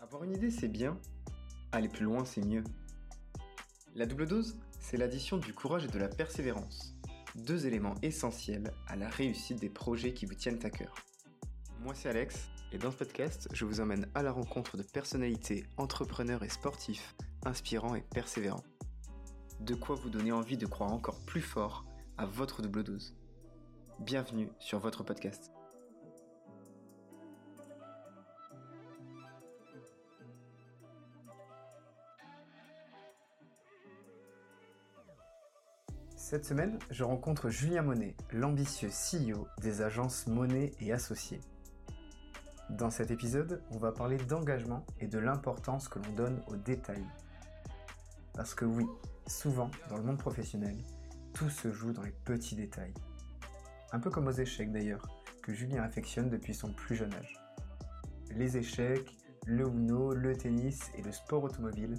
Avoir une idée, c'est bien. Aller plus loin, c'est mieux. La double dose, c'est l'addition du courage et de la persévérance. Deux éléments essentiels à la réussite des projets qui vous tiennent à cœur. Moi, c'est Alex, et dans ce podcast, je vous emmène à la rencontre de personnalités, entrepreneurs et sportifs, inspirants et persévérants. De quoi vous donner envie de croire encore plus fort à votre double dose. Bienvenue sur votre podcast. Cette semaine, je rencontre Julien Monet, l'ambitieux CEO des agences Monet et Associés. Dans cet épisode, on va parler d'engagement et de l'importance que l'on donne aux détails. Parce que oui, souvent, dans le monde professionnel, tout se joue dans les petits détails. Un peu comme aux échecs d'ailleurs, que Julien affectionne depuis son plus jeune âge. Les échecs, le Uno, le tennis et le sport automobile,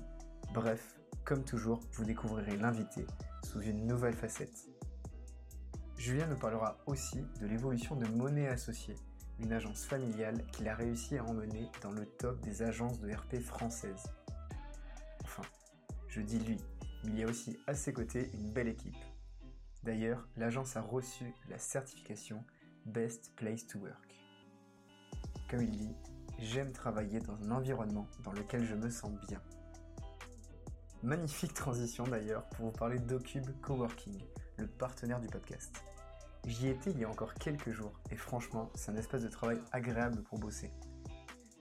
bref, comme toujours, vous découvrirez l'invité sous une nouvelle facette. Julien nous parlera aussi de l'évolution de Monnaie Associée, une agence familiale qu'il a réussi à emmener dans le top des agences de RP françaises. Je dis lui, mais il y a aussi à ses côtés une belle équipe. D'ailleurs, l'agence a reçu la certification Best Place to Work. Comme il dit, j'aime travailler dans un environnement dans lequel je me sens bien. Magnifique transition d'ailleurs pour vous parler d'Ocube Coworking, le partenaire du podcast. J'y étais il y a encore quelques jours et franchement, c'est un espace de travail agréable pour bosser.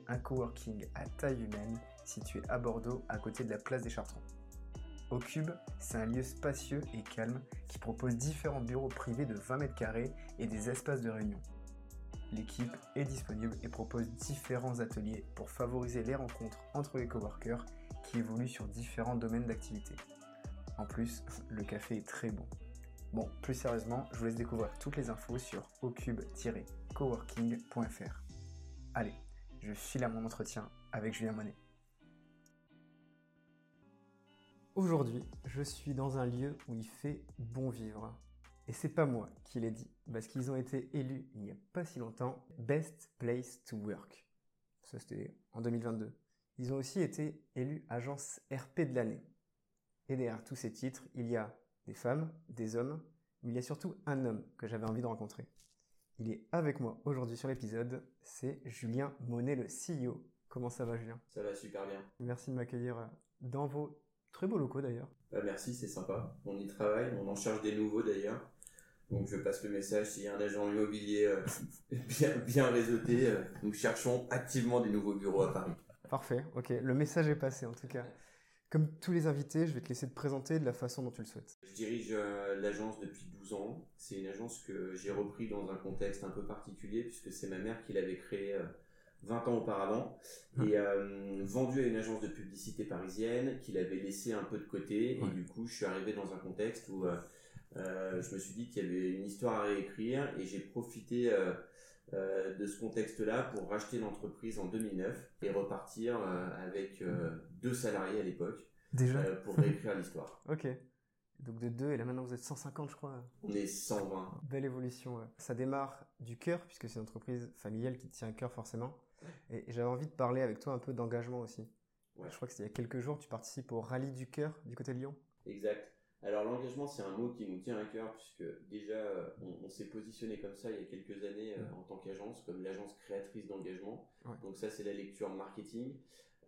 Un coworking à taille humaine situé à Bordeaux à côté de la place des Chartrons. Ocube, c'est un lieu spacieux et calme qui propose différents bureaux privés de 20 mètres carrés et des espaces de réunion. L'équipe est disponible et propose différents ateliers pour favoriser les rencontres entre les coworkers qui évoluent sur différents domaines d'activité. En plus, le café est très bon. Bon, plus sérieusement, je vous laisse découvrir toutes les infos sur ocube-coworking.fr. Allez, je file à mon entretien avec Julien Monet. Aujourd'hui, je suis dans un lieu où il fait bon vivre. Et c'est pas moi qui l'ai dit, parce qu'ils ont été élus il n'y a pas si longtemps Best Place to Work. Ça c'était en 2022. Ils ont aussi été élus agence RP de l'année. Et derrière tous ces titres, il y a des femmes, des hommes, mais il y a surtout un homme que j'avais envie de rencontrer. Il est avec moi aujourd'hui sur l'épisode, c'est Julien Monet, le CEO. Comment ça va Julien? Ça va super bien. Merci de m'accueillir dans vos très beaux locaux d'ailleurs. Bah, merci, c'est sympa. On y travaille, on en cherche des nouveaux d'ailleurs. Donc je passe le message, s'il y a un agent immobilier euh, bien, bien réseauté, euh, nous cherchons activement des nouveaux bureaux à Paris. Parfait, ok, le message est passé en tout cas. Comme tous les invités, je vais te laisser te présenter de la façon dont tu le souhaites. Je dirige euh, l'agence depuis 12 ans. C'est une agence que j'ai repris dans un contexte un peu particulier puisque c'est ma mère qui l'avait créée 20 ans auparavant hum. et euh, vendu à une agence de publicité parisienne qu'il avait laissé un peu de côté et du coup je suis arrivé dans un contexte où euh, euh, je me suis dit qu'il y avait une histoire à réécrire et j'ai profité de ce contexte-là pour racheter l'entreprise en 2009 et repartir avec deux salariés à l'époque déjà pour réécrire l'histoire. Ok. Donc de 2 et là maintenant vous êtes 150 je crois. On est 120. Belle évolution. Ouais. Ça démarre du cœur puisque c'est une entreprise familiale qui tient à cœur forcément. Et j'avais envie de parler avec toi un peu d'engagement aussi. Ouais. Je crois que c'est il y a quelques jours tu participes au rallye du cœur du côté de Lyon. Exact. Alors l'engagement c'est un mot qui nous tient à cœur puisque déjà on, on s'est positionné comme ça il y a quelques années euh, en tant qu'agence comme l'agence créatrice d'engagement. Ouais. Donc ça c'est la lecture marketing.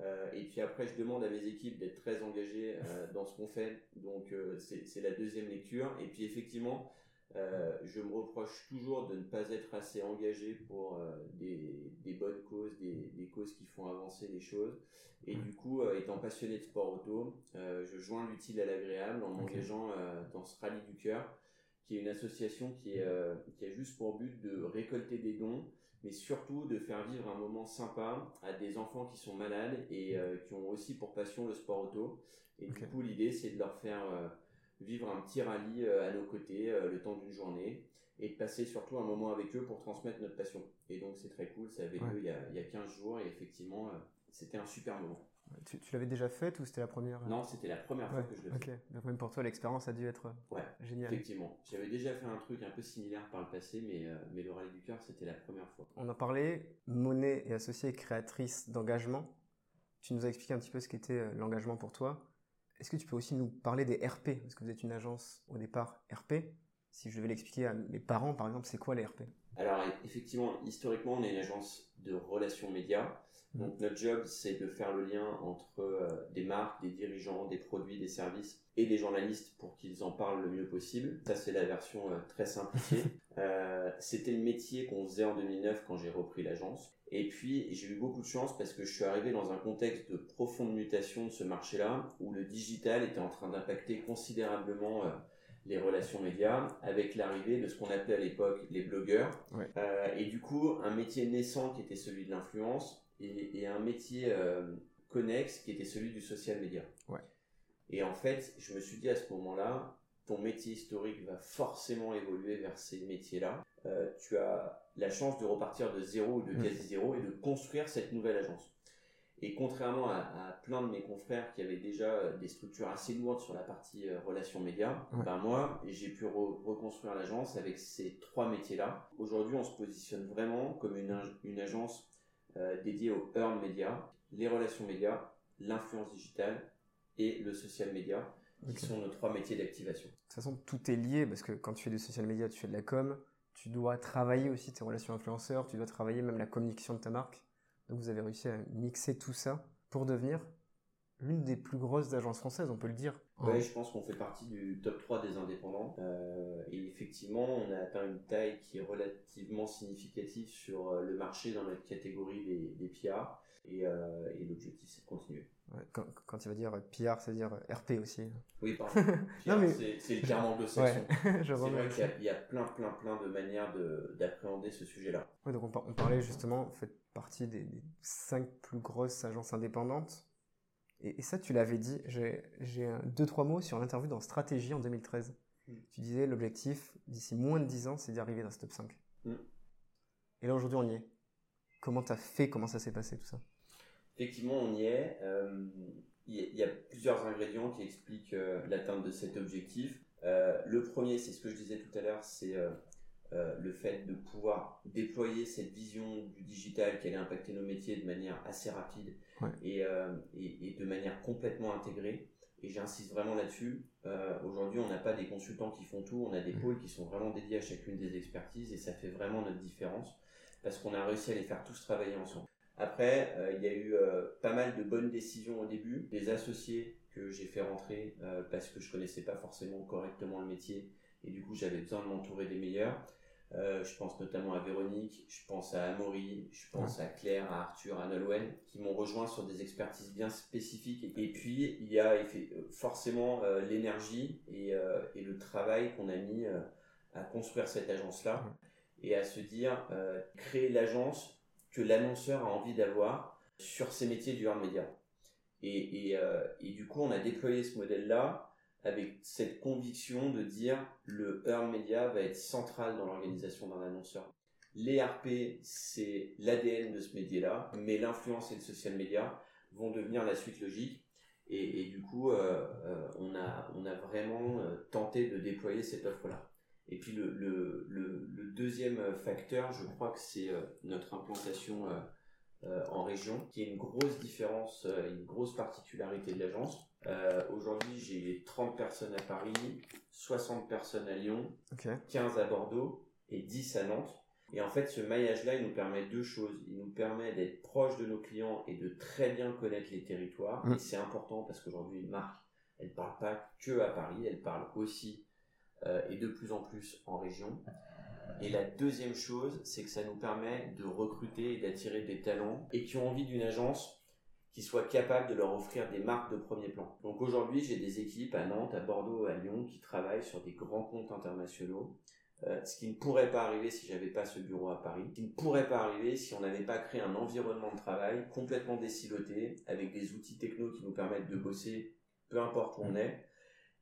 Euh, et puis après, je demande à mes équipes d'être très engagées euh, dans ce qu'on fait. Donc c'est la deuxième lecture. Et puis effectivement, euh, je me reproche toujours de ne pas être assez engagé pour des, des, bonnes causes, des, des, causes qui font avancer les choses. Et du coup, étant passionné de sport auto, je joins l'utile à l'agréable en m'engageant dans ce rallye du cœur qui est une association qui, est, euh, qui a juste pour but de récolter des dons, mais surtout de faire vivre un moment sympa à des enfants qui sont malades et euh, qui ont aussi pour passion le sport auto. Et du coup, l'idée, c'est de leur faire euh, vivre un petit rallye à nos côtés le temps d'une journée et de passer surtout un moment avec eux pour transmettre notre passion. Et donc, c'est très cool. Ça avait lieu il y, a, il y a 15 jours et effectivement, c'était un super moment. Tu, l'avais déjà fait ou c'était la première Non, c'était la première fois que je le faisais. Ok, donc même pour toi, l'expérience a dû être ouais, géniale. Effectivement. J'avais déjà fait un truc un peu similaire par le passé, mais, euh, mais le rallye du cœur, c'était la première fois. On a parlé, Monet et associée créatrice d'engagement. Tu nous as expliqué un petit peu ce qu'était euh, l'engagement pour toi. Est-ce que tu peux aussi nous parler des RP Parce que vous êtes une agence au départ RP. Si je devais l'expliquer à mes parents, par exemple, c'est quoi les RP Alors, effectivement, historiquement, on est une agence de relations médias. Mmh. Donc, notre job, c'est de faire le lien entre euh, des marques, des dirigeants, des produits, des services et des journalistes pour qu'ils en parlent le mieux possible. Ça, c'est la version euh, très simplifiée. Euh, c'était le métier qu'on faisait en 2009 quand j'ai repris l'agence. Et puis, j'ai eu beaucoup de chance parce que je suis arrivé dans un contexte de profonde mutation de ce marché-là, où le digital était en train d'impacter considérablement les relations médias, avec l'arrivée de ce qu'on appelait à l'époque les blogueurs. et du coup, un métier naissant qui était celui de l'influence, et, un métier euh, connexe qui était celui du social media. Et en fait, je me suis dit à ce moment-là, ton métier historique va forcément évoluer vers ces métiers-là. Euh, tu as la chance de repartir de zéro ou de mm. quasi zéro et de construire cette nouvelle agence. Et contrairement à, plein de mes confrères qui avaient déjà euh, des structures assez lourdes sur la partie relations médias, ben moi, j'ai pu reconstruire l'agence avec ces trois métiers-là. Aujourd'hui, on se positionne vraiment comme une, une agence euh, dédié au earn media, les relations médias, l'influence digitale et le social qui sont nos trois métiers d'activation. De toute façon, tout est lié parce que quand tu fais du social media, tu fais de la com, tu dois travailler aussi tes relations influenceurs, tu dois travailler même la communication de ta marque. Donc vous avez réussi à mixer tout ça pour devenir l'une des plus grosses agences françaises, on peut le dire. Oui, je pense qu'on fait partie du top 3 des indépendants. Euh, et effectivement, on a atteint une taille qui est relativement significative sur euh, le marché dans notre catégorie des, des PR. Euh, et, l'objectif, c'est de continuer. Quand, quand, tu vas dire PR, c'est dire RP aussi. Oui, pardon. mais... c'est le terme anglo-saxon. c'est vrai qu'il y, a plein, plein, plein de manières d'appréhender ce sujet-là. donc on, parlait justement, vous faites partie des, des cinq plus grosses agences indépendantes. Et, ça, tu l'avais dit, j'ai deux, trois mots sur l'interview dans Stratégie en 2013. Mm. Tu disais l'objectif d'ici moins de 10 ans, c'est d'y arriver dans ce top 5. Mm. Et là, aujourd'hui, on y est. Comment tu as fait? Comment ça s'est passé tout ça? Effectivement, on y est. Euh, il y, a plusieurs ingrédients qui expliquent euh, l'atteinte de cet objectif. Euh, le premier, c'est ce que je disais tout à l'heure, c'est le fait de pouvoir déployer cette vision du digital qui allait impacter nos métiers de manière assez rapide et, et, de manière complètement intégrée. Et j'insiste vraiment là-dessus. Aujourd'hui, on n'a pas des consultants qui font tout, on a des pôles qui sont vraiment dédiés à chacune des expertises et ça fait vraiment notre différence parce qu'on a réussi à les faire tous travailler ensemble. Après, euh, il y a eu pas mal de bonnes décisions au début, des associés que j'ai fait rentrer parce que je connaissais pas forcément correctement le métier et du coup j'avais besoin de m'entourer des meilleurs. Euh, je pense notamment à Véronique, je pense à Amaury, je pense à Claire, à Arthur, à Nolwenn, qui m'ont rejoint sur des expertises bien spécifiques. Et puis, il y a forcément euh, l'énergie et, euh, et, le travail qu'on a mis à construire cette agence-là et à se dire, créer l'agence que l'annonceur a envie d'avoir sur ces métiers du hard media. Et, et, et du coup, on a déployé ce modèle-là avec cette conviction de dire le earn media va être central dans l'organisation d'un annonceur. Les RP, c'est l'ADN de ce métier-là, mais l'influence et le social media vont devenir la suite logique. Et, du coup, euh, euh, on, a, on a vraiment euh, tenté de déployer cette offre-là. Et puis le, le, le, deuxième facteur, je crois que c'est notre implantation en région, qui est une grosse différence, une grosse particularité de l'agence. Euh, aujourd'hui, j'ai 30 personnes à Paris, 60 personnes à Lyon, 15 à Bordeaux et 10 à Nantes. Et en fait, ce maillage-là, il nous permet deux choses. Il nous permet d'être proche de nos clients et de très bien connaître les territoires. Mm. Et c'est important parce qu'aujourd'hui, une marque, elle ne parle pas que à Paris, elle parle aussi euh, et de plus en plus en région. Et la deuxième chose, c'est que ça nous permet de recruter et d'attirer des talents et qui ont envie d'une agence qui soient capables de leur offrir des marques de premier plan. Donc aujourd'hui, j'ai des équipes à Nantes, à Bordeaux, à Lyon qui travaillent sur des grands comptes internationaux. Euh, ce qui ne pourrait pas arriver si j'avais pas ce bureau à Paris, ce qui ne pourrait pas arriver si on n'avait pas créé un environnement de travail complètement déciloté, avec des outils techno qui nous permettent de bosser peu importe où on est.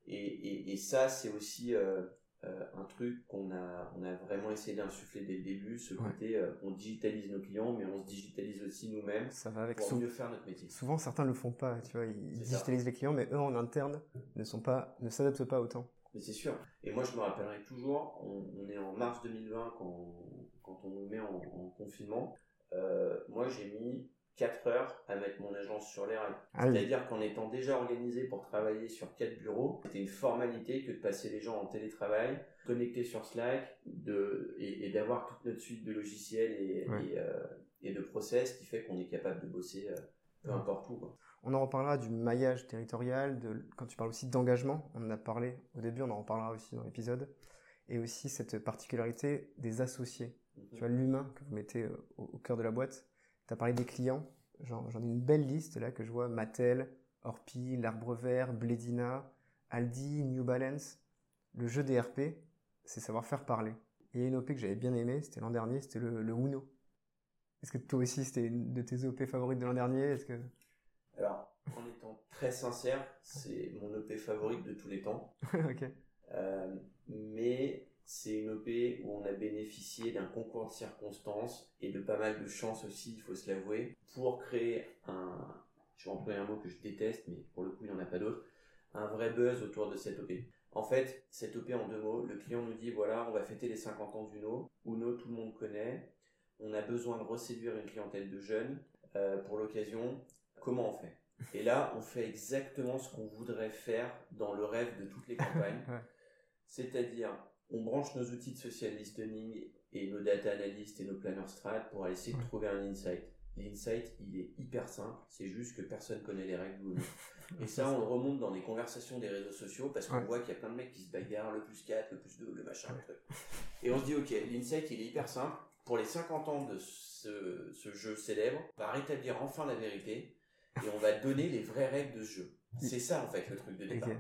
Et, et, et ça, c'est aussi euh, un truc qu'on a, on a vraiment essayé d'insuffler dès le début, ce côté on digitalise nos clients, mais on se digitalise aussi nous-mêmes ça va avec pour mieux faire notre métier. Souvent, certains le font pas, tu vois, ils digitalisent les clients, mais eux en interne ne sont pas, ne s'adaptent pas autant. Mais c'est sûr. Et moi, je me rappellerai toujours, on, est en mars 2020 quand, quand on nous met en, confinement. Euh, moi, j'ai mis 4 heures à mettre mon agence sur les rails. Ah C'est-à-dire qu'en étant déjà organisé pour travailler sur 4 bureaux, c'était une formalité que de passer les gens en télétravail, connectés sur Slack, de, et, d'avoir toute notre suite de logiciels et, euh, et, de process qui fait qu'on est capable de bosser euh, peu importe où. On en reparlera du maillage territorial, de, quand tu parles aussi d'engagement, on en a parlé au début, on en reparlera aussi dans l'épisode, et aussi cette particularité des associés. Mhm. Tu vois, l'humain que vous mettez euh, au, cœur de la boîte. Tu as parlé des clients, j'en ai une belle liste là que je vois, Mattel, Orpi, L'Arbre Vert, Bledina, Aldi, New Balance. Le jeu des RP, c'est savoir faire parler. Et il y a une OP que j'avais bien aimé, c'était l'an dernier, c'était le, le Uno. Est-ce que toi aussi c'était une de tes OP favorites de l'an dernier? Est-ce que alors, en étant très sincère, c'est mon EP favorite de tous les temps. Euh, mais c'est une EP où on a bénéficié d'un concours de circonstances et de pas mal de chance aussi, il faut se l'avouer, pour créer un, je vais employer un mot que je déteste, mais pour le coup il n'y en a pas d'autre, un vrai buzz autour de cette OP. En fait, cette OP en deux mots, le client nous dit voilà, on va fêter les 50 ans d'Uno. Uno, tout le monde connaît. On a besoin de reséduire une clientèle de jeunes. Euh, pour l'occasion, comment on fait? Et là, on fait exactement ce qu'on voudrait faire dans le rêve de toutes les campagnes. C'est-à-dire, on branche nos outils de social listening et nos data analysts et nos planners strat pour aller essayer de trouver un insight. L'insight, il est hyper simple, c'est juste que personne connaît les règles Et ça, on le remonte dans les conversations des réseaux sociaux parce qu'on voit qu'il y a plein de mecs qui se bagarrent, le plus 4, le plus 2, le machin, le truc. Et on se dit, ok, l'insight, il est hyper simple. Pour les 50 ans de ce, ce jeu célèbre, on va rétablir enfin la vérité et on va donner les vraies règles de jeu. C'est ça en fait le truc de départ.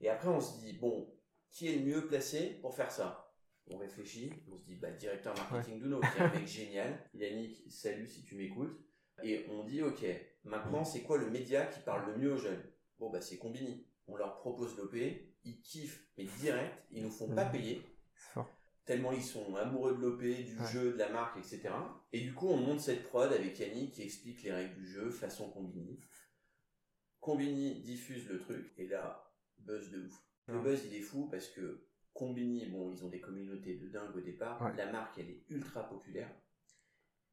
Et après on se dit bon, qui est le mieux placé pour faire ça? On réfléchit, on se dit bah directeur marketing d'Uno, qui est un mec génial. Yannick, salut si tu m'écoutes. Et on dit ok, maintenant c'est quoi le média qui parle le mieux aux jeunes? Bon bah c'est Combini. On leur propose l'OP, ils kiffent mais direct, ils nous font pas payer tellement ils sont amoureux de l'OP, du jeu, de la marque, etc. Et du coup, on monte cette prod avec Yannick qui explique les règles du jeu façon Combini. Combini diffuse le truc, et là, buzz de ouf. Le buzz, il est fou parce que Combini, bon, ils ont des communautés de dingue au départ. La marque, elle est ultra populaire.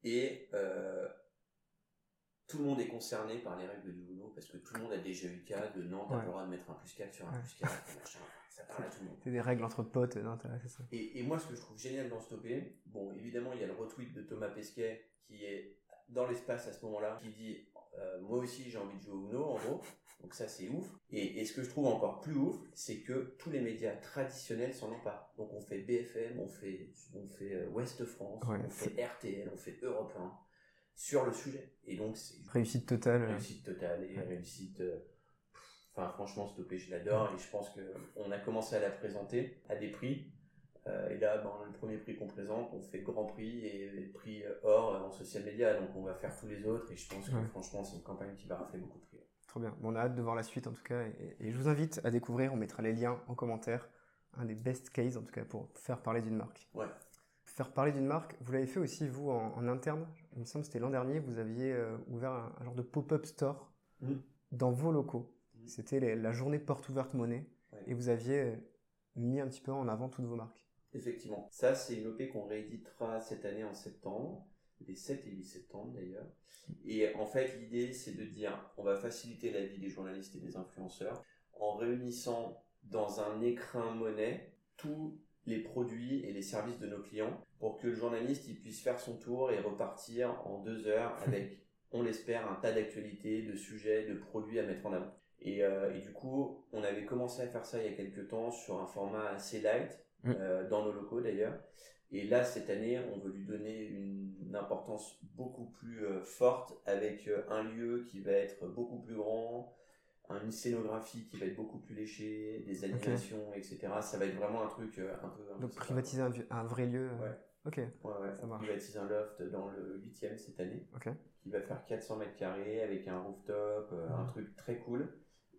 Et euh, tout le monde est concerné par les règles du Uno parce que tout le monde a déjà eu le cas de non, t'as le droit de mettre un plus 4 sur un plus 4, machin c'est des règles entre potes, non, c'est ça. Et, moi, ce que je trouve génial dans Stopé, bon, évidemment, il y a le retweet de Thomas Pesquet qui est dans l'espace à ce moment-là, qui dit euh, Moi aussi, j'ai envie de jouer au Uno, en gros. Donc, ça, c'est ouf. Et, ce que je trouve encore plus ouf, c'est que tous les médias traditionnels s'en emparent. Donc, on fait BFM, on fait, on fait euh, Ouest France, on fait RTL, on fait Europe 1 sur le sujet. Et donc, c'est. Réussite totale. Réussite totale et réussite. Euh, Enfin, franchement, Stoppé, je l'adore et je pense qu'on a commencé à la présenter à des prix. Euh, et là, ben, le premier prix qu'on présente, on fait grand prix et prix or en social media. Donc, on va faire tous les autres et je pense que franchement, c'est une campagne qui va rafler beaucoup de prix. Trop bien. on a hâte de voir la suite en tout cas. Et, je vous invite à découvrir. On mettra les liens en commentaire. Un des best cases en tout cas pour faire parler d'une marque. Ouais. Faire parler d'une marque, vous l'avez fait aussi vous en, interne? Il me semble que c'était l'an dernier. Vous aviez euh, ouvert un, genre de pop-up store mmh. dans vos locaux. C'était la journée porte ouverte monnaie. Et vous aviez euh, mis un petit peu en avant toutes vos marques. Effectivement. Ça, c'est une OP qu'on rééditera cette année en septembre, les 7 et 8 septembre d'ailleurs. Et en fait, l'idée, c'est de dire, on va faciliter la vie des journalistes et des influenceurs en réunissant dans un écrin monnaie tous les produits et les services de nos clients pour que le journaliste il puisse faire son tour et repartir en deux heures avec, on l'espère, un tas d'actualités, de sujets, de produits à mettre en avant. Euh, et, du coup, on avait commencé à faire ça il y a quelques temps sur un format assez light, mm. euh, dans nos locaux d'ailleurs. Et là, cette année, on veut lui donner une importance beaucoup plus euh, forte avec un lieu qui va être beaucoup plus grand, une scénographie qui va être beaucoup plus léchée, des animations, etc. Ça va être vraiment un truc un peu. Donc privatiser un, vrai lieu. Ouais. Ok. Ouais, ouais. Ça marche. Privatiser un loft dans le 8 cette année. Ok. Qui va faire 400 mètres carrés avec un rooftop, un truc très cool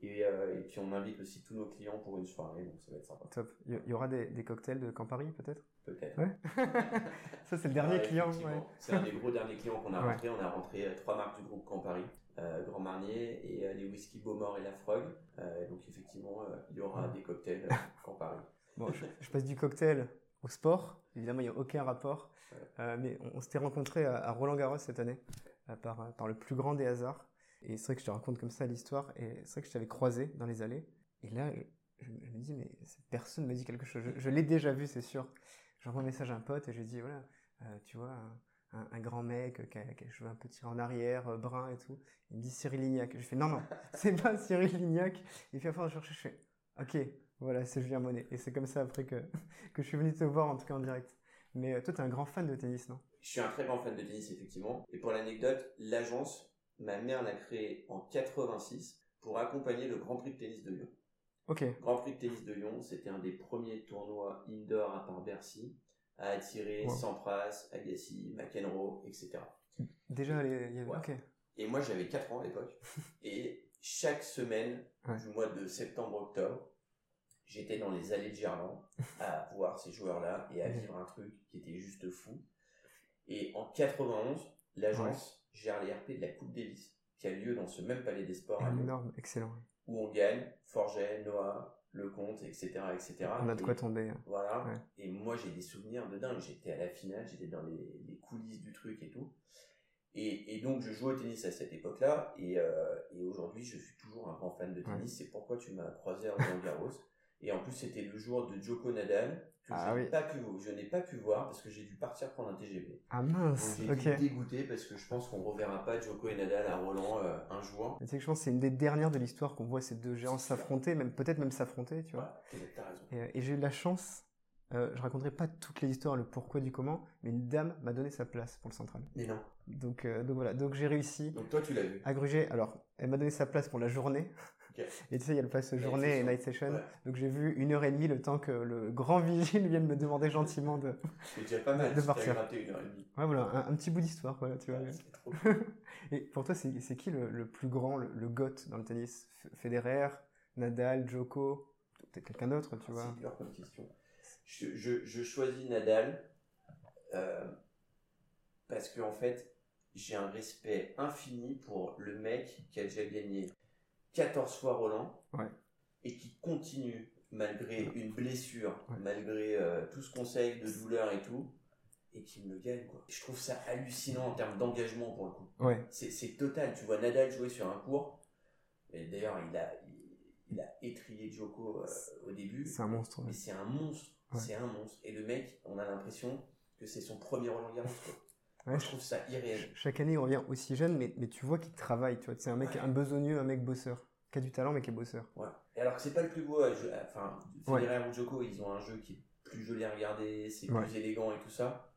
Et, euh, et, puis on invite aussi tous nos clients pour une soirée, donc ça va être sympa. Top. Il y aura des, des cocktails de Campari peut-être? Peut-être. Ouais. ça c'est le dernier client. Ouais. C'est un des gros derniers clients qu'on a rentré. On a rentré trois marques du groupe Campari. Euh, Grand Marnier et euh, les whisky Beaumort et la Frog. Euh, donc effectivement, il y aura des cocktails Campari. Bon, je, je, passe du cocktail au sport. Évidemment, il n'y a aucun rapport. mais on, on s'était rencontrés à, à Roland Garros cette année par, par le plus grand des hasards. Et c'est vrai que je te raconte comme ça l'histoire. Et c'est vrai que je t'avais croisé dans les allées. Et là, je, je, me dis, mais cette personne me dit quelque chose. Je, je l'ai déjà vu, c'est sûr. J'envoie un message à un pote et je lui dis, voilà, euh, tu vois, un, grand mec qui a, qui les cheveux un peu tirés en arrière, euh, brun et tout. Il me dit Cyril Lignac. Je fais, non, non, c'est pas Cyril Lignac. Et puis à force de chercher, je ok, voilà, c'est Julien Monet. Et c'est comme ça après que, que je suis venu te voir, en tout cas en direct. Mais euh, toi, tu es un grand fan de tennis, non? Je suis un très grand fan de tennis, effectivement. Et pour l'anecdote, l'agence, ma mère l'a créée en 86 pour accompagner le Grand Prix de tennis de Lyon. Ok. Grand Prix de tennis de Lyon, c'était un des premiers tournois indoor à part Bercy à attirer wow. Sampras, Agassi, McEnroe, etc. Déjà, il y avait... Ouais. Et moi, j'avais 4 ans à l'époque. et chaque semaine Ouais. du mois de septembre-octobre, j'étais dans les allées de Gerland à voir ces joueurs-là et à vivre un truc qui était juste fou. Et en 91, l'agence gère les RP de la Coupe Davis, qui a lieu dans ce même palais des sports à Lyon, Énorme, excellent. où on gagne Forget, Noah, Lecomte, etc., etc. On a de quoi tomber. hein. voilà. Ouais. Et moi, j'ai des souvenirs de dingue. J'étais à la finale, j'étais dans les, les coulisses du truc et tout. Et, et donc, je jouais au tennis à cette époque-là. Et, euh, et aujourd'hui, je suis toujours un grand fan de tennis. Ouais. C'est pourquoi tu m'as croisé à Roland Garros. Et en plus, c'était le jour de Joko Nadal que Ah je n'ai oui. pas pu, je n'ai pas pu voir parce que j'ai dû partir prendre un TGV. Ah Donc, mince, j'ai ok. été dégoûté parce que je pense qu'on reverra pas Joko et Nadal à Roland euh, un jour. Tu sais que je pense que c'est une des dernières de l'histoire qu'on voit ces deux géants s'affronter, même peut-être même s'affronter, tu vois. Voilà, t'as raison. Et, euh, et j'ai eu la chance, euh, je raconterai pas toutes les histoires, le pourquoi du comment, mais une dame m'a donné sa place pour le central. Mais non. Donc, euh, donc voilà, donc j'ai réussi Donc, toi, tu l'as vu. à gruger. Alors, elle m'a donné sa place pour la journée. Et tu sais, il y a le pass Night journée et night session. Ouais. Donc j'ai vu une heure et demie le temps que le grand vigile vienne me demander gentiment de. C'est déjà pas mal. De partir. une heure et demie. Ouais, voilà, un, un petit bout d'histoire, voilà, tu vois. Ouais, c'est trop cool. Et pour toi, c'est qui le, le plus grand, le, le GOAT dans le tennis? Federer, Nadal, Djoko? Peut-être quelqu'un d'autre, tu Ah, vois. C'est dur comme question. Je, je, je choisis Nadal euh, parce que en fait, j'ai un respect infini pour le mec qui a déjà gagné 14 fois Roland Ouais. et qui continue malgré une blessure, Ouais. malgré euh, tout ce conseil de douleur et tout, et qui me le gagne. Quoi. Je trouve ça hallucinant en termes d'engagement pour le coup. Ouais, C'est total. Tu vois Nadal jouer sur un court. Et d'ailleurs, il a, il, il a étrié Djoko euh, au début. c'est un monstre. ouais. Mais c'est un monstre. C'est un monstre. Et le mec, on a l'impression que c'est son premier Roland Garros. Ouais, je trouve ça irréel. Chaque année, il revient aussi jeune, mais, mais tu vois qu'il travaille, tu vois. C'est un mec, Ouais. un besogneux, un mec bosseur. Qui a du talent, mais qui est bosseur. Ouais. Et alors que c'est pas le plus beau jouer. Enfin. Federer ou Djoko, ils ont un jeu qui est plus joli à regarder, c'est plus élégant et tout ça.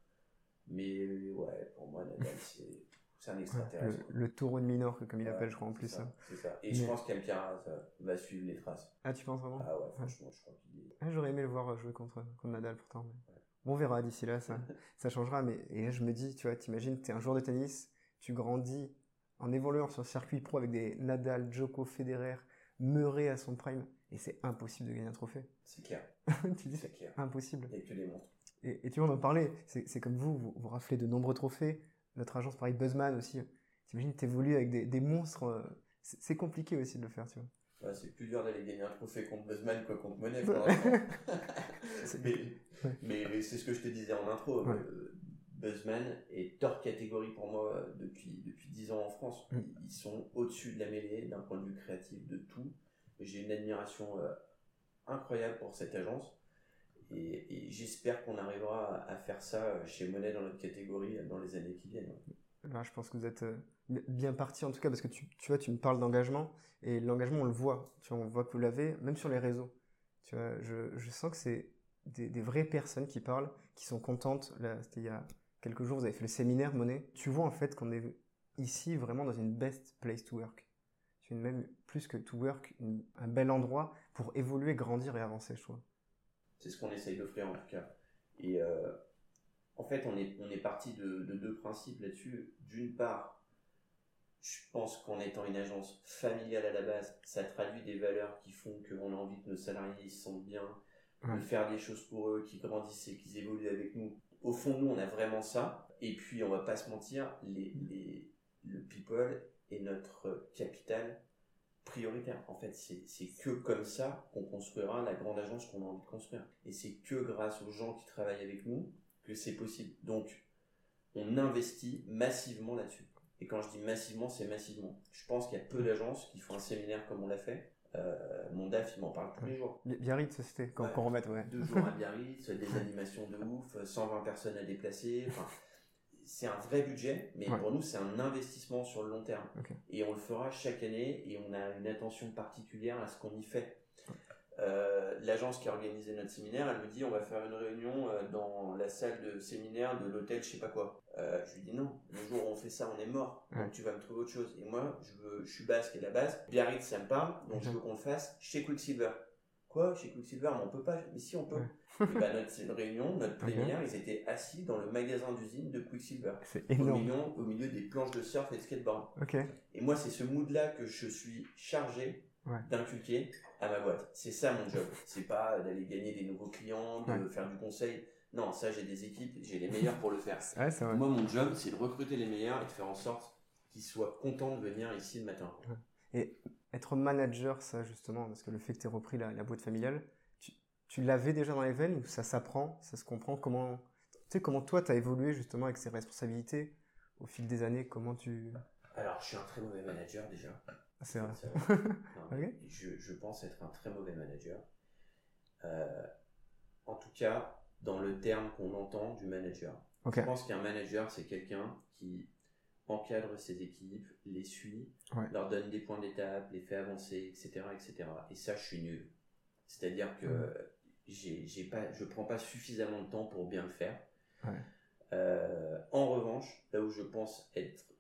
Mais ouais, pour moi, Nadal, c'est c'est un extraterrestre. le, le taureau de Minorque, comme il appelle, je crois, en plus. ça, hein. C'est ça. Et Mais- je pense qu'Alcaraz euh, va suivre les traces. Ah, tu penses vraiment? Ah ouais, franchement, je crois qu'il est. Ah, J'aurais aimé le voir jouer contre, contre Nadal pourtant. mais- on verra d'ici là, ça, ça changera. Mais et là, je me dis, tu vois, t'imagines, t'es un joueur de tennis, tu grandis en évoluant sur le circuit pro avec des Nadal, Djoko, Federer, Murray à son prime, et c'est impossible de gagner un trophée. C'est clair. tu dis, C'est clair. impossible. A que des monstres. Et, et tu vois, on en parlait, c'est comme vous, vous, vous raflez de nombreux trophées. Notre agence, pareil, Buzzman aussi. T'imagines, t'évolues avec des, des monstres. euh, C'est c'est compliqué aussi de le faire, tu vois. Ouais, c'est plus dur d'aller gagner un trophée contre Buzzman que contre Monet pour mais Ouais. mais c'est ce que je te disais en intro. Ouais. euh, Buzzman est hors catégorie pour moi euh, depuis, depuis 10 ans en France. Mm. Ils, sont au-dessus de la mêlée d'un point de vue créatif de tout. J'ai une admiration euh, incroyable pour cette agence. Et, et j'espère qu'on arrivera à, à faire ça chez Monet dans notre catégorie dans les années qui viennent. Je pense que vous êtes bien parti en tout cas parce que tu, tu vois, tu me parles d'engagement et l'engagement, on le voit. Tu vois, on voit que vous l'avez, même sur les réseaux. Tu vois, je, je sens que c'est des, vraies personnes qui parlent, qui sont contentes. Là, il y a quelques jours, vous avez fait le séminaire Monet. Tu vois en fait qu'on est ici vraiment dans une best place to work. C'est même plus que to work, un bel endroit pour évoluer, grandir et avancer, je. C'est ce qu'on essaye d'offrir en tout cas. Et euh, en fait, on est, on est parti de deux principes là-dessus. D'une part, je pense qu'en étant une agence familiale à la base, ça traduit des valeurs qui font qu'on a envie que nos salariés se sentent bien, de faire des choses pour eux, qu'ils grandissent et qu'ils évoluent avec nous. Au fond, nous, on a vraiment ça. Et puis, on va pas se mentir, les, les, le people est notre capital prioritaire. En fait, c'est que comme ça qu'on construira la grande agence qu'on a envie de construire. Et c'est que grâce aux gens qui travaillent avec nous que c'est possible. Donc, on investit massivement là-dessus. Et quand je dis massivement, c'est massivement. Je pense qu'il y a peu d'agences qui font un séminaire comme on l'a fait. Euh, mon DAF, il m'en parle tous les jours. Biarritz, c'était quand on remet, ouais. Deux jours à Biarritz, des animations de ouf, 120 personnes à déplacer. Enfin, c'est un vrai budget, mais pour nous, c'est un investissement sur le long terme. Et on le fera chaque année et on a une attention particulière à ce qu'on y fait. Euh, l'agence qui a organisé notre séminaire, elle me dit on va faire une réunion euh, dans la salle de séminaire de l'hôtel, je sais pas quoi. Euh, je lui dis non, le jour où on fait ça, on est mort. Donc tu vas me trouver autre chose. Et moi, je veux, je suis basque et la base. Biarritz, ça me parle, donc je veux qu'on le fasse chez Quicksilver. Quoi? Chez Quicksilver, mais on peut pas. Mais si on peut. et bah, notre réunion, notre plénière, ils étaient assis dans le magasin d'usine de Quicksilver. C'est énorme. Au milieu, au milieu des planches de surf et de skateboard. Et moi, c'est ce mood-là que je suis chargé d'inculquer à ma boîte. C'est ça mon job. C'est pas d'aller gagner des nouveaux clients, de faire du conseil. Non, ça j'ai des équipes, j'ai les meilleurs pour le faire. Moi mon job c'est de recruter les meilleurs et de faire en sorte qu'ils soient contents de venir ici le matin. Et être manager, ça justement, parce que le fait que tu aies repris la, boîte familiale, tu, l'avais déjà dans les veines ou ça s'apprend, ça se comprend? Comment tu sais comment toi tu as évolué justement avec ces responsabilités au fil des années? Comment tu Alors je suis un très mauvais manager déjà. Ah, c'est vrai. je, pense être un très mauvais manager. Euh, en tout cas, dans le terme qu'on entend du manager. Je pense qu'un manager, c'est quelqu'un qui encadre ses équipes, les suit, leur donne des points d'étape, les fait avancer, etc., etc. Et ça, je suis nul. C'est-à-dire que j'ai, j'ai pas, je prends pas suffisamment de temps pour bien le faire. Euh, en revanche, là où je pense être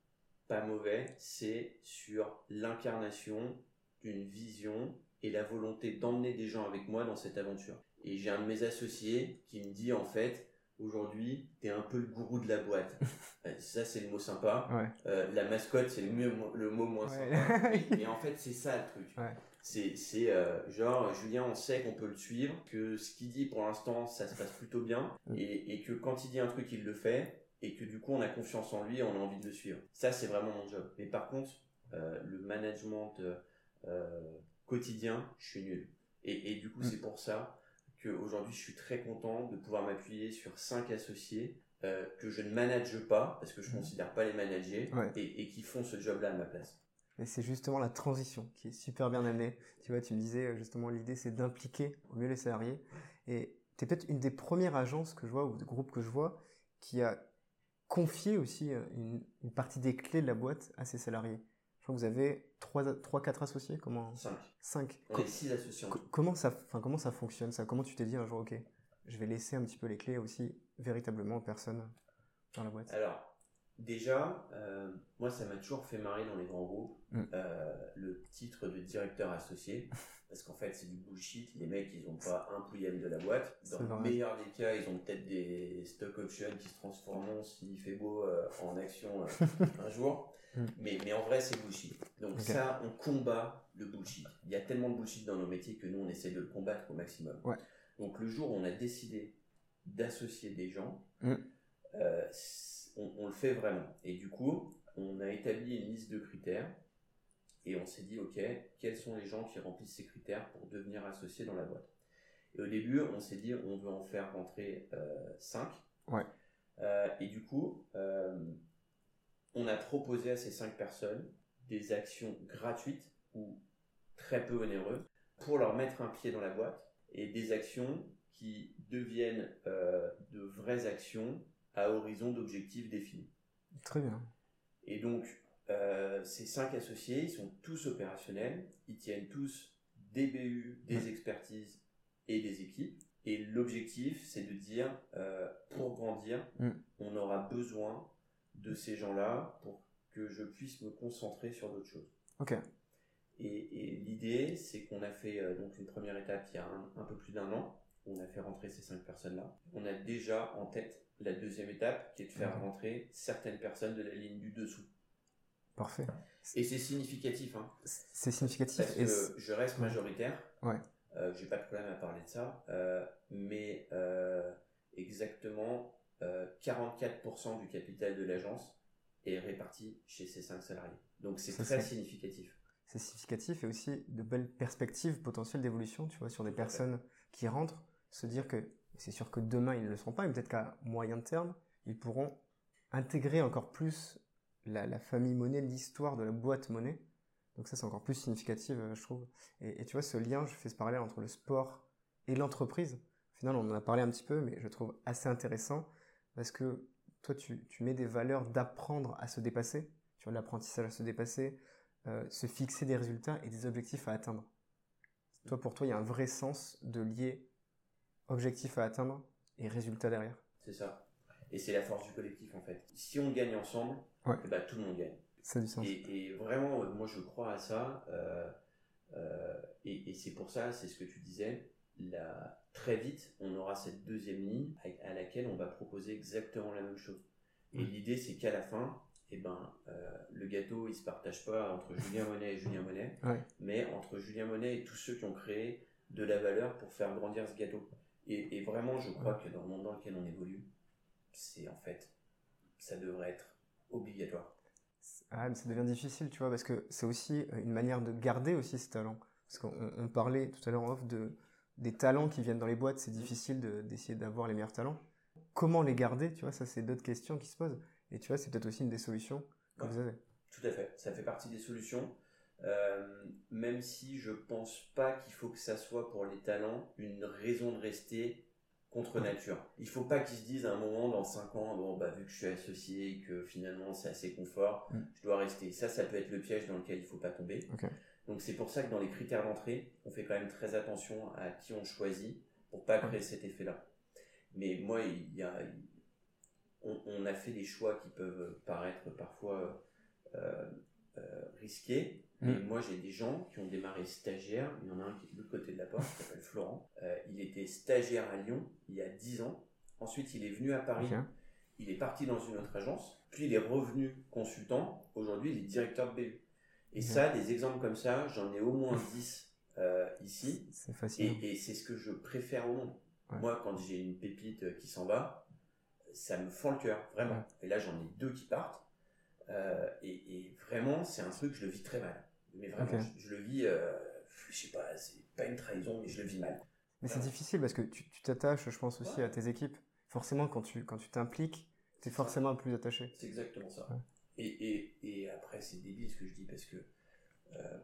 pas mauvais, c'est sur l'incarnation d'une vision et la volonté d'emmener des gens avec moi dans cette aventure. Et j'ai un de mes associés qui me dit en fait, aujourd'hui, tu es un peu le gourou de la boîte. Euh, ça, c'est le mot sympa. Euh, la mascotte, c'est le, le mot moins sympa. et, en fait, c'est ça le truc. C'est euh, genre, Julien, on sait qu'on peut le suivre, que ce qu'il dit pour l'instant, ça se passe plutôt bien, mm. et, et, que quand il dit un truc, il le fait, et que du coup on a confiance en lui et on a envie de le suivre. Ça c'est vraiment mon job. Mais par contre, euh, le management euh, quotidien, je suis nul. Et, du coup mm. c'est pour ça qu'aujourd'hui je suis très content de pouvoir m'appuyer sur cinq associés euh, que je ne manage pas parce que je ne mm. considère pas les manager et, qui font ce job-là à ma place. Et c'est justement la transition qui est super bien amenée. Tu vois, tu me disais justement l'idée c'est d'impliquer au mieux les salariés. Et tu es peut-être une des premières agences que je vois ou de groupes que je vois qui a confier aussi euh, une, partie des clés de la boîte à ses salariés. Je crois que vous avez 3-4 associés comment? 5. 5. On 6 associés. Comment ça, comment ça fonctionne ça? Comment tu t'es dit un jour, ok, je vais laisser un petit peu les clés aussi véritablement aux personnes dans la boîte? Alors, déjà, euh, moi ça m'a toujours fait marrer dans les grands groupes, mm. euh, le titre de directeur associé. Parce qu'en fait, c'est du bullshit. Les mecs, ils ont pas un pouillème de la boîte. Dans le meilleur des cas, ils ont peut-être des stock options qui se transformeront s'il fait beau euh, en action un jour. Hmm. Mais, mais en vrai, c'est bullshit. Donc ça, on combat le bullshit. Il y a tellement de bullshit dans nos métiers que nous, on essaie de le combattre au maximum. Donc le jour où on a décidé d'associer des gens, hmm. On, on le fait vraiment. Et du coup, on a établi une liste de critères et on s'est dit, OK, quels sont les gens qui remplissent ces critères pour devenir associés dans la boîte? Et au début, on s'est dit, on veut en faire rentrer 5. Euh, ouais. Euh, et du coup, euh, on a proposé à ces 5 personnes des actions gratuites ou très peu onéreuses pour leur mettre un pied dans la boîte et des actions qui deviennent de vraies actions à horizon d'objectifs définis. Très bien. Et donc, euh, ces cinq associés, ils sont tous opérationnels, ils tiennent tous des BU, des expertises et des équipes. Et l'objectif, c'est de dire, euh, pour grandir, mm. on aura besoin de ces gens-là pour que je puisse me concentrer sur d'autres choses. Ok. Et, l'idée, c'est qu'on a fait euh, donc une première étape il y a un, peu plus d'un an. On a fait rentrer ces cinq personnes-là. On a déjà en tête la deuxième étape, qui est de faire rentrer certaines personnes de la ligne du dessous. Parfait. Et c'est significatif. Hein. C'est significatif. Parce que je reste majoritaire. Ouais. Euh, J'ai pas de problème à parler de ça. Euh, mais euh, exactement 44% du capital de l'agence est réparti chez ces 5 salariés. Donc c'est très significatif. C'est significatif et aussi de belles perspectives potentielles d'évolution, tu vois, sur des personnes qui rentrent, se dire que c'est sûr que demain ils ne le seront pas, mais peut-être qu'à moyen terme, ils pourront intégrer encore plus la, famille monnaie, l'histoire de la boîte monnaie. Donc ça, c'est encore plus significatif, euh, je trouve. Et, tu vois, ce lien, je fais ce parallèle entre le sport et l'entreprise. Au final, on en a parlé un petit peu, mais je trouve assez intéressant parce que toi, tu, mets des valeurs d'apprendre à se dépasser, tu vois, l'apprentissage à se dépasser, euh, se fixer des résultats et des objectifs à atteindre. Toi, pour toi, il y a un vrai sens de lier objectif à atteindre et résultat derrière. C'est ça. Et c'est la force du collectif, en fait. Si on gagne ensemble, eh ben, tout le monde gagne. Ça du sens. Et, vraiment, moi, je crois à ça. Euh, euh, et, c'est pour ça, c'est ce que tu disais. Là, très vite, on aura cette deuxième ligne à, laquelle on va proposer exactement la même chose. Et l'idée, c'est qu'à la fin, eh ben, euh, le gâteau, il se partage pas entre Julien Monet et Julien Monet, mais entre Julien Monet et tous ceux qui ont créé de la valeur pour faire grandir ce gâteau. Et, et vraiment, je crois que dans le monde dans lequel on évolue, c'est en fait, ça devrait être obligatoire. Ah, mais ça devient difficile, tu vois, parce que c'est aussi euh, une manière de garder aussi ce talent. Parce qu'on parlait tout à l'heure en off de, des talents qui viennent dans les boîtes, c'est difficile d'essayer d'avoir les meilleurs talents. Comment les garder, tu vois, ça c'est d'autres questions qui se posent. Et tu vois, c'est peut-être aussi une des solutions que vous avez. Tout à fait, ça fait partie des solutions. Euh, même si je pense pas qu'il faut que ça soit pour les talents une raison de rester contre nature. Il faut pas qu'ils se disent à un moment dans 5 ans, bon bah vu que je suis associé et que finalement c'est assez confort, mm. je dois rester. Ça, ça peut être le piège dans lequel il faut pas tomber. Donc c'est pour ça que dans les critères d'entrée, on fait quand même très attention à qui on choisit pour pas créer cet effet-là. Mais moi, il y a, on, a fait des choix qui peuvent paraître parfois euh, euh, risqués, mais mm. moi, j'ai des gens qui ont démarré stagiaire. Il y en a un qui est de l'autre côté de la porte, qui s'appelle Florent. Euh, il était stagiaire à Lyon il y a 10 ans. Ensuite, il est venu à Paris. Il est parti dans une autre agence. Puis, il est revenu consultant. Aujourd'hui, il est directeur de BU. Et ça, des exemples comme ça, j'en ai au moins 10 euh, ici. C'est facile. Et, c'est ce que je préfère au monde. Moi, quand j'ai une pépite qui s'en va, ça me fend le cœur, vraiment. Et là, j'en ai deux qui partent. Euh, et, et, vraiment, c'est un truc, je le vis très mal. Mais vraiment, je, le vis, euh, je sais pas, c'est pas une trahison, mais je le vis mal. Mais c'est difficile parce que tu t'attaches, je pense, aussi à tes équipes. Forcément, quand tu quand tu t'impliques, tu es forcément plus attaché. C'est exactement ça. Et, et, et, après, c'est débile ce que je dis parce que euh,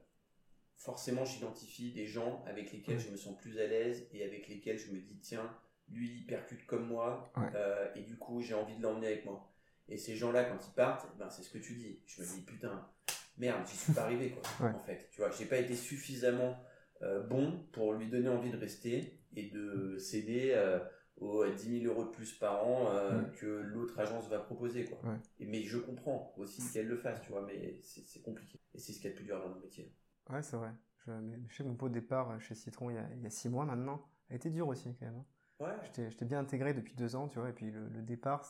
forcément, j'identifie des gens avec lesquels je me sens plus à l'aise et avec lesquels je me dis, tiens, lui, il percute comme moi, euh, et du coup, j'ai envie de l'emmener avec moi. Et ces gens-là, quand ils partent, ben, c'est ce que tu dis. Je me dis, putain, merde, j'y suis pas arrivé, quoi, en fait. Tu vois, j'ai pas été suffisamment euh, bon pour lui donner envie de rester et de céder euh, aux 10 000 euros de plus par an euh, que l'autre agence va proposer, quoi. mais je comprends aussi qu'elle le fasse, tu vois, mais c'est compliqué. Et c'est ce qu'il y a de plus dur dans le métier. Ouais, c'est vrai. Je, je sais que mon pot de départ chez Citron il y, a, il y a six mois maintenant a été dur aussi, quand même. Hein. Ouais. J'étais bien intégré depuis deux ans, tu vois, et puis le, le départ,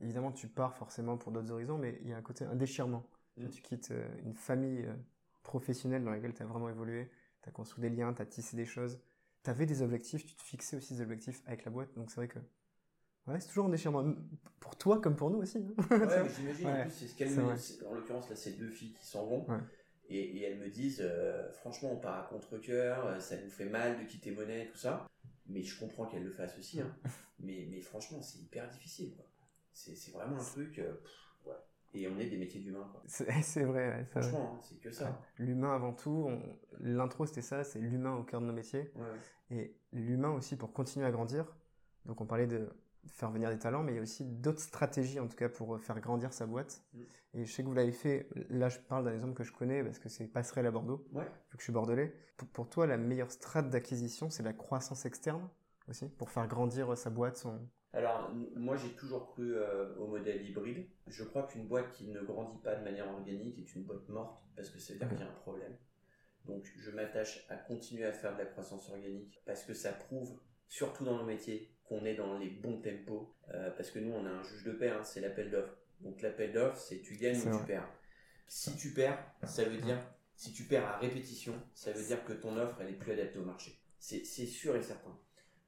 évidemment, tu pars forcément pour d'autres horizons, mais il y a un côté, un déchirement. Mm. Tu quittes euh, une famille euh, professionnelle dans laquelle tu as vraiment évolué, tu as construit des liens, tu as tissé des choses, tu avais des objectifs, tu te fixais aussi des objectifs avec la boîte, donc c'est vrai que ouais, c'est toujours un déchirement, pour toi comme pour nous aussi. Hein. ouais, mais j'imagine, en plus, c'est ce qu'elle me En l'occurrence, là, c'est deux filles qui s'en vont. Et, et, elles me disent, euh, franchement, on part à contre-coeur, ça nous fait mal de quitter Monnaie et tout ça. Mais je comprends qu'elles le fassent aussi. Hein. mais, mais franchement, c'est hyper difficile. C'est vraiment un truc et on est des métiers d'humains. C'est vrai. Franchement, hein, c'est que ça. L'humain avant tout, l'intro c'était ça, c'est l'humain au cœur de nos métiers. Et l'humain aussi pour continuer à grandir. Donc on parlait de faire venir des talents, mais il y a aussi d'autres stratégies en tout cas pour faire grandir sa boîte. Mm. Et je sais que vous l'avez fait, là je parle d'un exemple que je connais parce que c'est Passerelle à Bordeaux, vu que je suis bordelais. Pour, toi, la meilleure strate d'acquisition, c'est la croissance externe aussi, pour faire grandir sa boîte, son, alors, moi, j'ai toujours cru euh, au modèle hybride. Je crois qu'une boîte qui ne grandit pas de manière organique est une boîte morte parce que ça veut dire qu'il y a un problème. Donc, je m'attache à continuer à faire de la croissance organique parce que ça prouve, surtout dans nos métiers, qu'on est dans les bons tempos. Euh, parce que nous, on a un juge de paix, hein, c'est l'appel d'offres. Donc, l'appel d'offres, c'est tu gagnes ou tu perds. Si tu perds, ça veut dire, si tu perds à répétition, ça veut dire que ton offre, elle est plus adaptée au marché. C'est sûr et certain.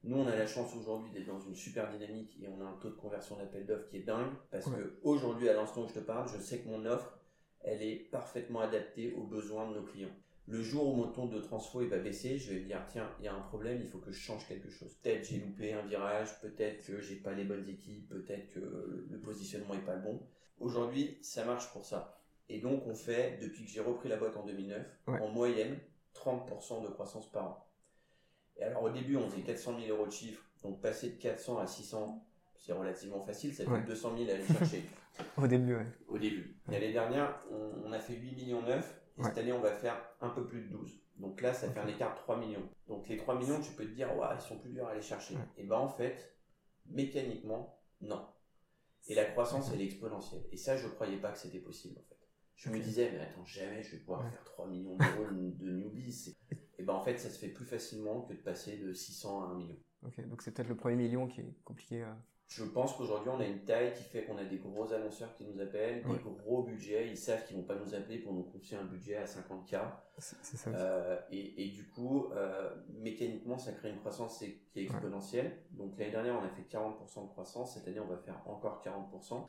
Nous, on a la chance aujourd'hui d'être dans une super dynamique et on a un taux de conversion d'appel d'offres qui est dingue parce que aujourd'hui, à l'instant où je te parle, je sais que mon offre, elle est parfaitement adaptée aux besoins de nos clients. Le jour où mon taux de transfo va baisser, je vais me dire tiens, il y a un problème, il faut que je change quelque chose. Peut-être j'ai loupé un virage, peut-être que j'ai pas les bonnes équipes, peut-être que le positionnement est pas le bon. Aujourd'hui, ça marche pour ça. Et donc on fait depuis que j'ai repris la boîte en 2009, en moyenne 30% de croissance par an. Et alors au début, on faisait 400 000 euros de chiffre, donc passer de 400 à 600, c'est relativement facile, ça fait 200 000 à aller chercher. au début, oui. Au début. L'année dernière, on, on, a fait 8 millions 9 cette année, on va faire un peu plus de 12. Donc là, ça fait un écart de 3 millions. Donc les 3 millions, tu peux te dire, ouais, ils sont plus durs à aller chercher. Et ben en fait, mécaniquement, non. Et la croissance, elle est exponentielle. Et ça, je ne croyais pas que c'était possible en fait. Je me disais, mais attends, jamais je vais pouvoir faire 3 millions d'euros de newbies. Et ben en fait, ça se fait plus facilement que de passer de 600 à 1 million. Ok, donc c'est peut-être le premier million qui est compliqué à je pense qu'aujourd'hui, on a une taille qui fait qu'on a des gros annonceurs qui nous appellent, des gros budgets. Ils savent qu'ils vont pas nous appeler pour nous confier un budget à 50K. C'est ça. Euh, et, du coup, euh, mécaniquement, ça crée une croissance qui est exponentielle. Donc l'année dernière, on a fait 40% de croissance. Cette année, on va faire encore 40%.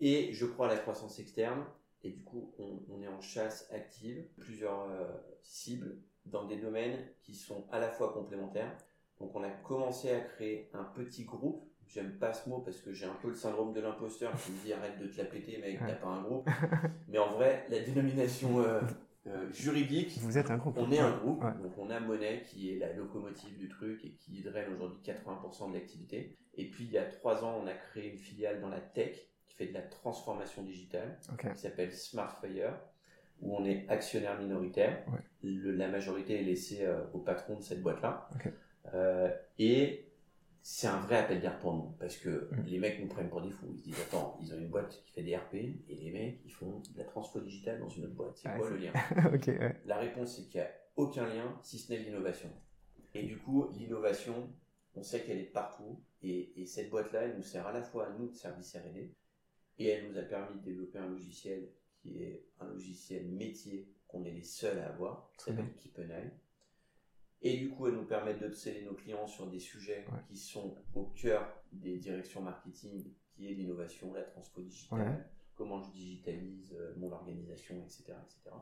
Et je crois à la croissance externe. Et du coup, on, est en chasse active, plusieurs euh, cibles dans des domaines qui sont à la fois complémentaires. Donc on a commencé à créer un petit groupe j'aime pas ce mot parce que j'ai un peu le syndrome de l'imposteur qui me dit arrête de te la péter mec, t'as pas un groupe. Mais en vrai, la dénomination euh, euh, juridique, vous êtes un groupe. On est un groupe, donc on a Monet qui est la locomotive du truc et qui draine aujourd'hui 80% de l'activité. Et puis il y a trois ans, on a créé une filiale dans la tech qui fait de la transformation digitale, qui s'appelle Smartfire, où on est actionnaire minoritaire. la majorité est laissée euh, au patron de cette boîte-là. et c'est un vrai appel d'air pour nous parce que mm. les mecs nous prennent pour des fous. Ils disent attends, ils ont une boîte qui fait des RP et les mecs ils font de la transfo digitale dans une autre boîte. C'est quoi le lien? La réponse c'est qu'il n'y a aucun lien si ce n'est l'innovation. Et du coup, l'innovation, on sait qu'elle est partout et, et cette boîte-là, elle nous sert à la fois à nous de service R&D et elle nous a permis de développer un logiciel qui est un logiciel métier qu'on est les seuls à avoir, qui s'appelle Keep et du coup, elles nous permettent de sceller nos clients sur des sujets qui sont au cœur des directions marketing, qui est l'innovation, la transpo digitale, comment je digitalise euh, mon organisation, etc. etc.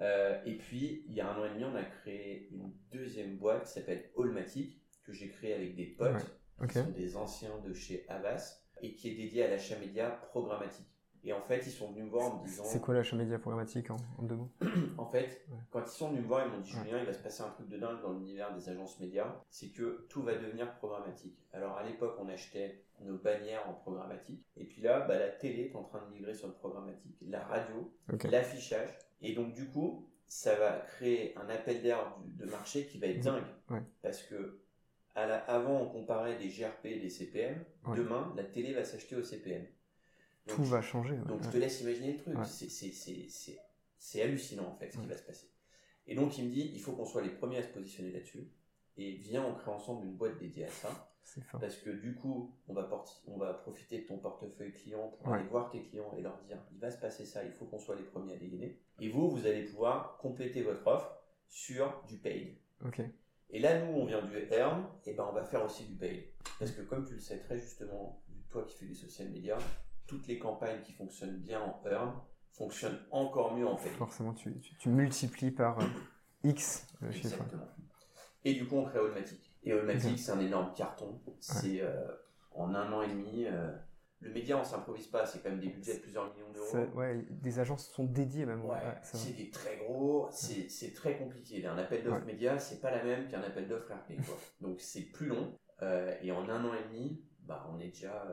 Euh, et puis, il y a un an et demi, on a créé une deuxième boîte qui s'appelle Allmatic, que j'ai créée avec des potes, qui sont des anciens de chez Avas, et qui est dédiée à l'achat média programmatique. Et en fait, ils sont venus me voir en me disant. C'est quoi l'achat média programmatique en, deux mots En fait, quand ils sont venus me voir, ils m'ont dit Julien, il va se passer un truc de dingue dans l'univers des agences médias, c'est que tout va devenir programmatique. Alors à l'époque, on achetait nos bannières en programmatique, et puis là, bah, la télé est en train de migrer sur le programmatique, la radio, l'affichage, et donc du coup, ça va créer un appel d'air de marché qui va être dingue, parce que à la, avant, on comparait des GRP et des CPM. Demain, la télé va s'acheter au CPM. Tout va changer. donc je te laisse imaginer le truc. C'est hallucinant en fait ce qui va se passer. Et donc il me dit, il faut qu'on soit les premiers à se positionner là-dessus. Et viens, on crée ensemble une boîte dédiée à ça. Parce que du coup, on va, on va profiter de ton portefeuille client pour aller voir tes clients et leur dire, il va se passer ça, il faut qu'on soit les premiers à dégainer. Et vous, vous allez pouvoir compléter votre offre sur du paid. Et là, nous, on vient du earn, et ben on va faire aussi du paid. Parce que comme tu le sais très justement, toi qui fais des social media, toutes les campagnes qui fonctionnent bien en earn fonctionnent encore mieux en fait. Forcément, tu, tu, multiplies par euh, X le chiffre. Et du coup, on crée Allmatic. Et Allmatic, c'est un énorme carton. C'est euh, en un an et demi. Euh, le média, on s'improvise pas, c'est quand même des budgets de plusieurs millions d'euros. Ouais, des agences sont dédiées même. Ouais, c'est des très gros, c'est très compliqué. Un appel d'offres média, c'est pas la même qu'un appel d'offres RP. Donc c'est plus long. et en un an et demi, bah, on est déjà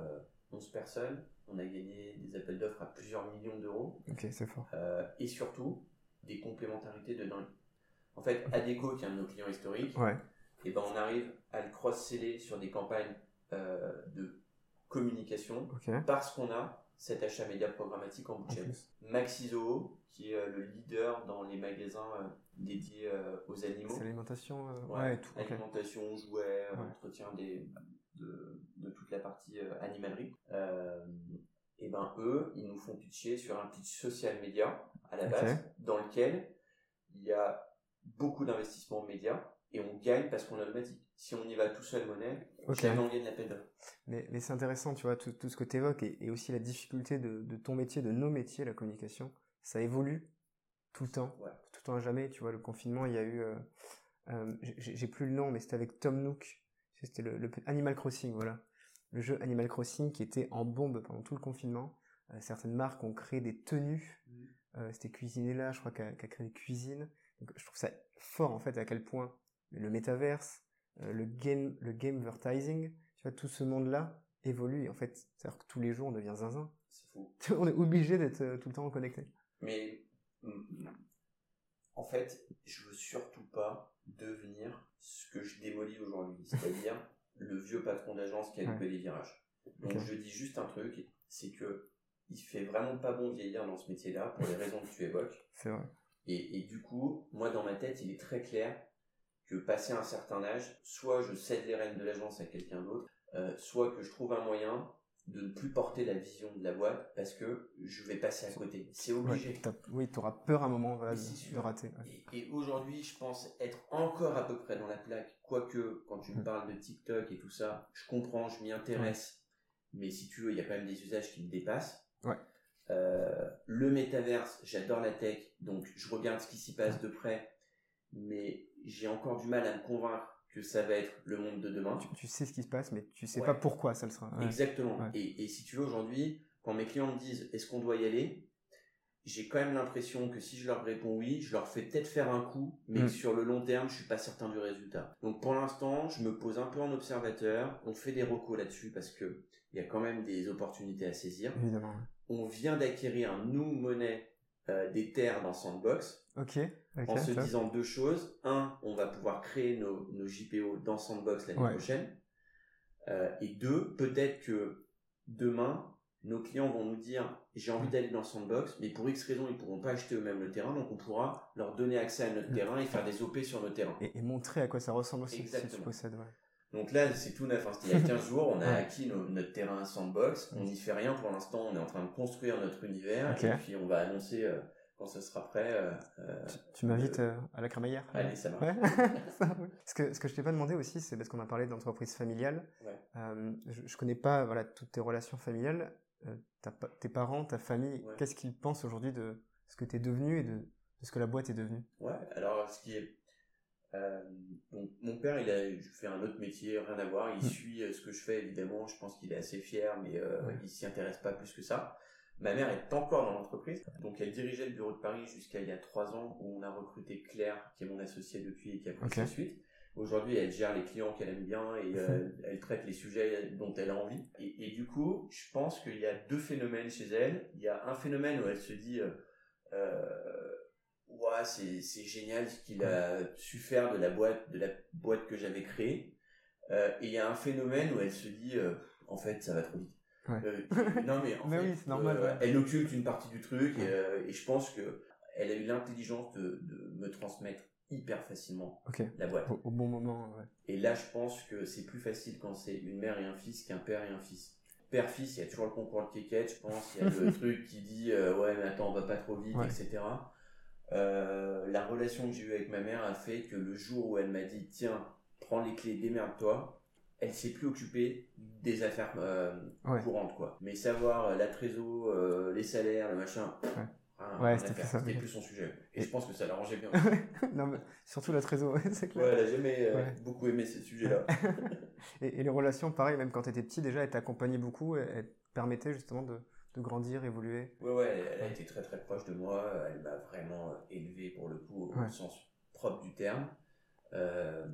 11 personnes. On a gagné des appels d'offres à plusieurs millions d'euros. Ok, c'est fort. Euh, et surtout, des complémentarités de dingue. En fait, Adeco, qui est un de nos clients historiques, et eh ben on arrive à le cross-seller sur des campagnes euh, de communication parce qu'on a cet achat média programmatique en budget. Maxizo, qui est euh, le leader dans les magasins dédiés aux animaux. C'est l'alimentation, ouais, tout. Alimentation, jouets, entretien des, de, toute la partie euh, animalerie. Euh, et ben eux, ils nous font pitcher sur un pitch social média à la base, dans lequel il y a beaucoup d'investissements médias et on gagne parce qu'on a le. Si on y va tout seul monnaie, jamais on gagne la peine Mais, mais c'est intéressant, tu vois, tout, tout ce que tu évoques et, aussi la difficulté de, de, ton métier, de nos métiers, la communication, ça évolue tout le temps, tout le temps à jamais. Tu vois, le confinement, il y a eu, euh, euh, j'ai plus le nom, mais c'était avec Tom Nook, c'était le, Animal Crossing, voilà, le jeu Animal Crossing qui était en bombe pendant tout le confinement. Euh, certaines marques ont créé des tenues. Mmh. c'était Cuisiner là, je crois, qu'a a créé des cuisines. Donc, je trouve ça fort en fait à quel point le métaverse, le game, le gamevertising, tu vois, tout ce monde-là évolue. en fait, c'est-à-dire que tous les jours on devient zinzin. C'est fou. on est obligé d'être tout le temps connecté. Mais mm, en fait, je veux surtout pas devenir ce que je démolis aujourd'hui, c'est-à-dire le vieux patron d'agence qui a loupé les virages. Donc je dis juste un truc, c'est que il fait vraiment pas bon vieillir dans ce métier-là pour les raisons que tu évoques. C'est vrai. Et, et, du coup, moi dans ma tête, il est très clair que passé un certain âge, soit je cède les rênes de l'agence à quelqu'un d'autre, euh, soit que je trouve un moyen de ne plus porter la vision de la boîte parce que je vais passer à côté. C'est obligé. oui, tu auras peur à un moment de, rater. Et, aujourd'hui, je pense être encore à peu près dans la plaque. Quoique, quand tu me mm. parles de TikTok et tout ça, je comprends, je m'y intéresse. Mais si tu veux, il y a quand même des usages qui me dépassent. Euh, le métaverse, j'adore la tech, donc je regarde ce qui s'y passe de près. Mais j'ai encore du mal à me convaincre que ça va être le monde de demain. Tu, sais ce qui se passe, mais tu sais pas pourquoi ça le sera. Exactement. Et, si tu veux, aujourd'hui, quand mes clients me disent est-ce qu'on doit y aller, j'ai quand même l'impression que si je leur réponds oui, je leur fais peut-être faire un coup, mais mm. sur le long terme, je suis pas certain du résultat. Donc pour l'instant, je me pose un peu en observateur. On fait des recos là-dessus parce que il y a quand même des opportunités à saisir. Évidemment. On vient d'acquérir nous monnaie euh, des terres dans Sandbox. Ok. En se disant deux choses. Un, on va pouvoir créer nos, nos JPO dans Sandbox l'année prochaine. Euh, et deux, peut-être que demain, nos clients vont nous dire j'ai envie d'aller dans Sandbox, mais pour X raisons, ils pourront pas acheter eux-mêmes le terrain, donc on pourra leur donner accès à notre terrain et faire des OP sur nos terrains. Et, montrer à quoi ça ressemble aussi Exactement. si tu possèdes. Donc là, c'est tout neuf. Hein. Il y a 15 jours, on a acquis notre terrain Sandbox. On n'y fait rien pour l'instant, on est en train de construire notre univers. Et puis on va annoncer euh, quand ce sera prêt. Euh, euh, tu, m'invites à la crémaillère Allez, ça marche. ce, que, ce que je t'ai pas demandé aussi, c'est parce qu'on a parlé d'entreprise familiale. je, je connais pas voilà, toutes tes relations familiales. tes parents, ta famille, qu'est-ce qu'ils pensent aujourd'hui de ce que tu es devenu et de, de ce que la boîte est devenue? Ouais, alors ce qui est euh, donc mon père, il a fait un autre métier, rien à voir. Il hmm. suit euh, ce que je fais, évidemment. Je pense qu'il est assez fier, mais euh, il s'y intéresse pas plus que ça. Ma mère est encore dans l'entreprise, donc elle dirigeait le bureau de Paris jusqu'à il y a trois ans où on a recruté Claire, qui est mon associée depuis et qui a pris sa suite. Aujourd'hui, elle gère les clients qu'elle aime bien et euh, elle traite les sujets dont elle a envie. Et, et du coup, je pense qu'il y a deux phénomènes chez elle. Il y a un phénomène où elle se dit euh, ouais, c'est génial ce qu'il a su faire de la boîte, de la boîte que j'avais créée. Euh, et il y a un phénomène où elle se dit, euh, en fait, ça va trop vite. Euh, non mais en fait, oui, normal, elle occulte une partie du truc et, je pense que elle a eu l'intelligence de, me transmettre hyper facilement la boîte. Au, bon moment. Et là, je pense que c'est plus facile quand c'est une mère et un fils qu'un père et un fils. Père-fils, il y a toujours le concours de kékette, je pense. Il y a le truc qui dit ouais mais attends on va pas trop vite, etc. Euh, la relation que j'ai eue avec ma mère a fait que le jour où elle m'a dit tiens, prends les clés, démerde-toi, elle s'est plus occupée des affaires euh, courantes quoi. Mais savoir euh, la trésor, les salaires, le machin. Ouais. c'était plus son sujet. Et, je pense que ça l'arrangeait bien. non, mais surtout la trésor, c'est clair. Ouais, elle a jamais beaucoup aimé ce sujet-là. et, les relations, pareil, même quand tu étais petit, déjà, elle t'accompagnait beaucoup, elle permettait justement de, de grandir, évoluer. Ouais, ouais, elle, a été très très proche de moi. Elle m'a vraiment euh, élevé pour le coup au sens propre du terme. Euh,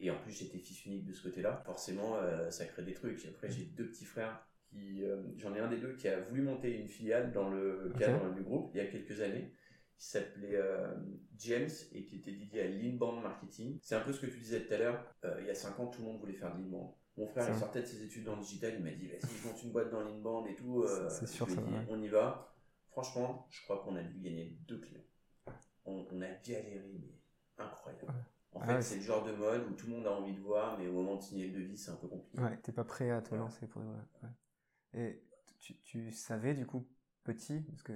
et en plus, j'étais fils unique de ce côté-là. Forcément, euh, ça crée des trucs. Après, j'ai deux petits frères qui, j'en ai un des deux qui a voulu monter une filiale dans le cadre du groupe il y a quelques années qui s'appelait James et qui était dédié à l'inbound marketing. C'est un peu ce que tu disais tout à l'heure. il y a 5 ans, tout le monde voulait faire de l'inbound. Mon frère, il sortait de ses études dans le digital, il m'a dit, vas-y, je monte une boîte dans l'inbound et tout. Euh, c'est sûr, ça On y va. Franchement, je crois qu'on a dû gagner deux clients. On, on a galéré, mais incroyable. En ah fait, c'est le genre de mode où tout le monde a envie de voir, mais au moment de signer le devis, c'est un peu compliqué. Ouais, t'es pas prêt à te lancer pour ouais. Et tu, savais du coup petit, parce que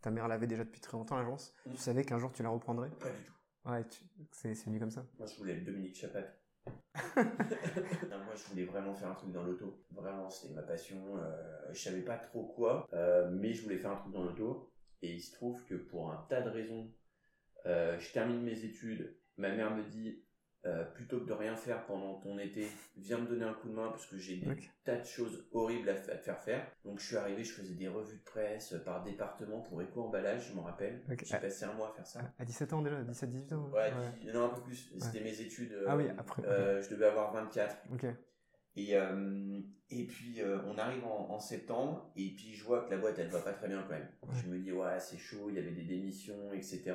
ta mère l'avait déjà depuis très longtemps l'agence, tu savais qu'un jour tu la reprendrais? Pas du tout. Ouais, c'est venu comme ça. Moi je voulais être Dominique Chapat. moi je voulais vraiment faire un truc dans l'auto. Vraiment, c'était ma passion. Euh, je savais pas trop quoi, euh, mais je voulais faire un truc dans l'auto. Et il se trouve que pour un tas de raisons, euh, je termine mes études. Ma mère me dit euh, plutôt que de rien faire pendant ton été, viens me donner un coup de main parce que j'ai des tas de choses horribles à, te faire faire. Donc je suis arrivé, je faisais des revues de presse par département pour éco-emballage, je m'en rappelle. J'ai passé un mois à faire ça. À 17 ans déjà, 17-18 ans Ouais, non, un peu plus. C'était mes études. ah oui, après. Euh, je devais avoir 24. Ok. Et, euh, et puis on arrive en, en, septembre et puis je vois que la boîte elle va pas très bien quand même. Je me dis ouais c'est chaud, il y avait des démissions, etc.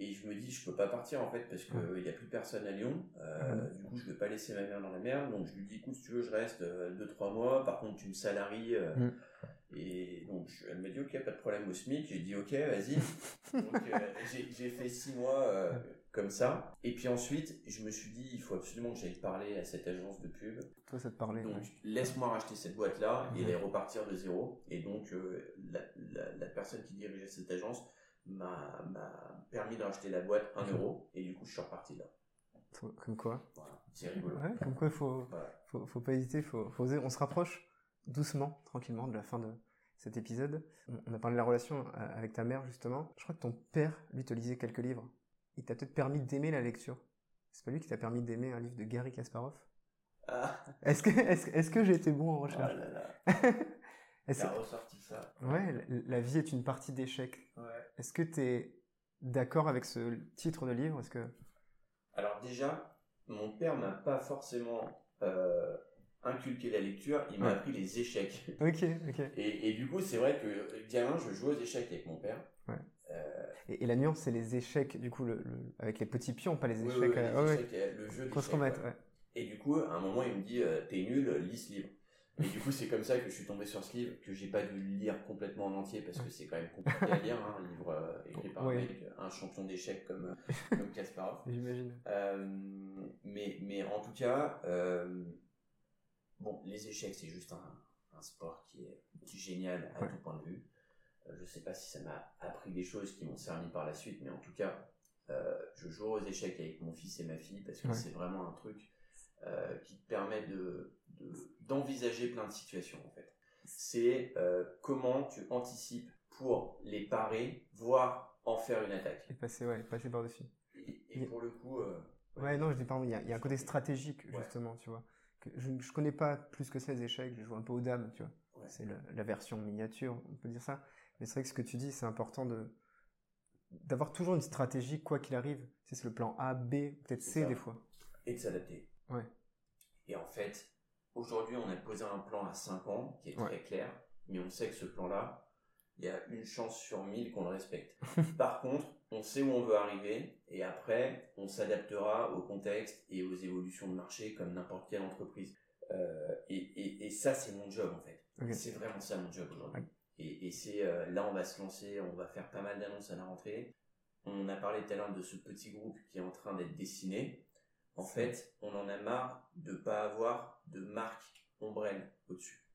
Et je me dis, je peux pas partir en fait parce qu'il n'y a plus personne à Lyon. Euh, du coup, je vais pas laisser ma mère dans la merde. Donc, je lui dis, écoute, si tu veux, je reste 2-3 euh, mois. Par contre, tu me salaries. Euh, mm. Et donc, elle m'a dit, ok, pas de problème au SMIC. J'ai dit, ok, vas-y. donc, j'ai fait 6 mois comme ça. Et puis ensuite, je me suis dit, il faut absolument que j'aille parler à cette agence de pub. Toi, ça te parlait. Donc, laisse-moi racheter cette boîte-là et repartir de zéro. Et donc, la, la, la personne qui dirigeait cette agence m'a permis de racheter la boîte 1 euro et du coup je suis reparti là. Comme quoi c'est rigolo. comme quoi il faut, faut, faut, pas hésiter, faut, faut oser. On se rapproche doucement, tranquillement de la fin de cet épisode. On a parlé de la relation euh, avec ta mère justement. Je crois que ton père, lui, te lisait quelques livres. Il t'a peut-être permis d'aimer la lecture. C'est pas lui qui t'a permis d'aimer un livre de Gary Kasparov? Ah. Est-ce que, est-ce, que j'ai été bon en recherche? oh Ça ressorti ça. Ouais, la vie est une partie d'échecs. Est-ce que tu es d'accord avec ce titre de livre? Est-ce que Alors déjà, mon père m'a pas forcément euh, inculqué la lecture, il m'a appris les échecs. Ok, ok. Et, du coup, c'est vrai que gamin, je jouais aux échecs avec mon père. Ouais. Euh, et, la nuance, c'est les échecs, du coup, le, avec les petits pions, pas les échecs. Oui, les échecs le jeu d'échecs. Et du coup, à un moment, il me dit, euh, t'es nul, lis ce livre. Et du coup, c'est comme ça que je suis tombé sur ce livre, que j'ai pas dû lire complètement en entier, parce que c'est quand même compliqué à lire, hein, un livre euh, écrit par un mec, un champion d'échecs comme, euh, comme Kasparov. J'imagine. Euh, mais, mais en tout cas, euh, bon, les échecs, c'est juste un, un, sport qui est, qui est génial à tout point de vue. je sais pas si ça m'a appris des choses qui m'ont servi par la suite, mais en tout cas, je joue aux échecs avec mon fils et ma fille, parce que c'est vraiment un truc euh, qui te permet de, d'envisager plein de situations en fait. C'est euh, comment tu anticipes pour les parer, voire en faire une attaque. Et passer, ouais, passer par-dessus. Et, pour le coup... Euh, ouais. non, je dis pardon, il y a, y a, un côté stratégique justement, tu vois. Que je, je connais pas plus que ça les échecs, je joue un peu aux dames, tu vois. C'est la, version miniature, on peut dire ça. Mais c'est vrai que ce que tu dis, c'est important de d'avoir toujours une stratégie quoi qu'il arrive. C'est le plan A, B, peut-être C des fois. Et de s'adapter. Ouais. Et en fait, aujourd'hui, on a posé un plan à 5 ans qui est très clair, mais on sait que ce plan-là, il y a une chance sur 1000 qu'on le respecte. Par contre, on sait où on veut arriver et après, on s'adaptera au contexte et aux évolutions de marché comme n'importe quelle entreprise. Euh, et, et, ça, c'est mon job en fait. C'est vraiment ça mon job aujourd'hui. Et, et c'est euh, là, on va se lancer, on va faire pas mal d'annonces à la rentrée. On a parlé tout à l'heure de ce petit groupe qui est en train d'être dessiné en fait, on en a marre de pas avoir de marque ombrelle au-dessus.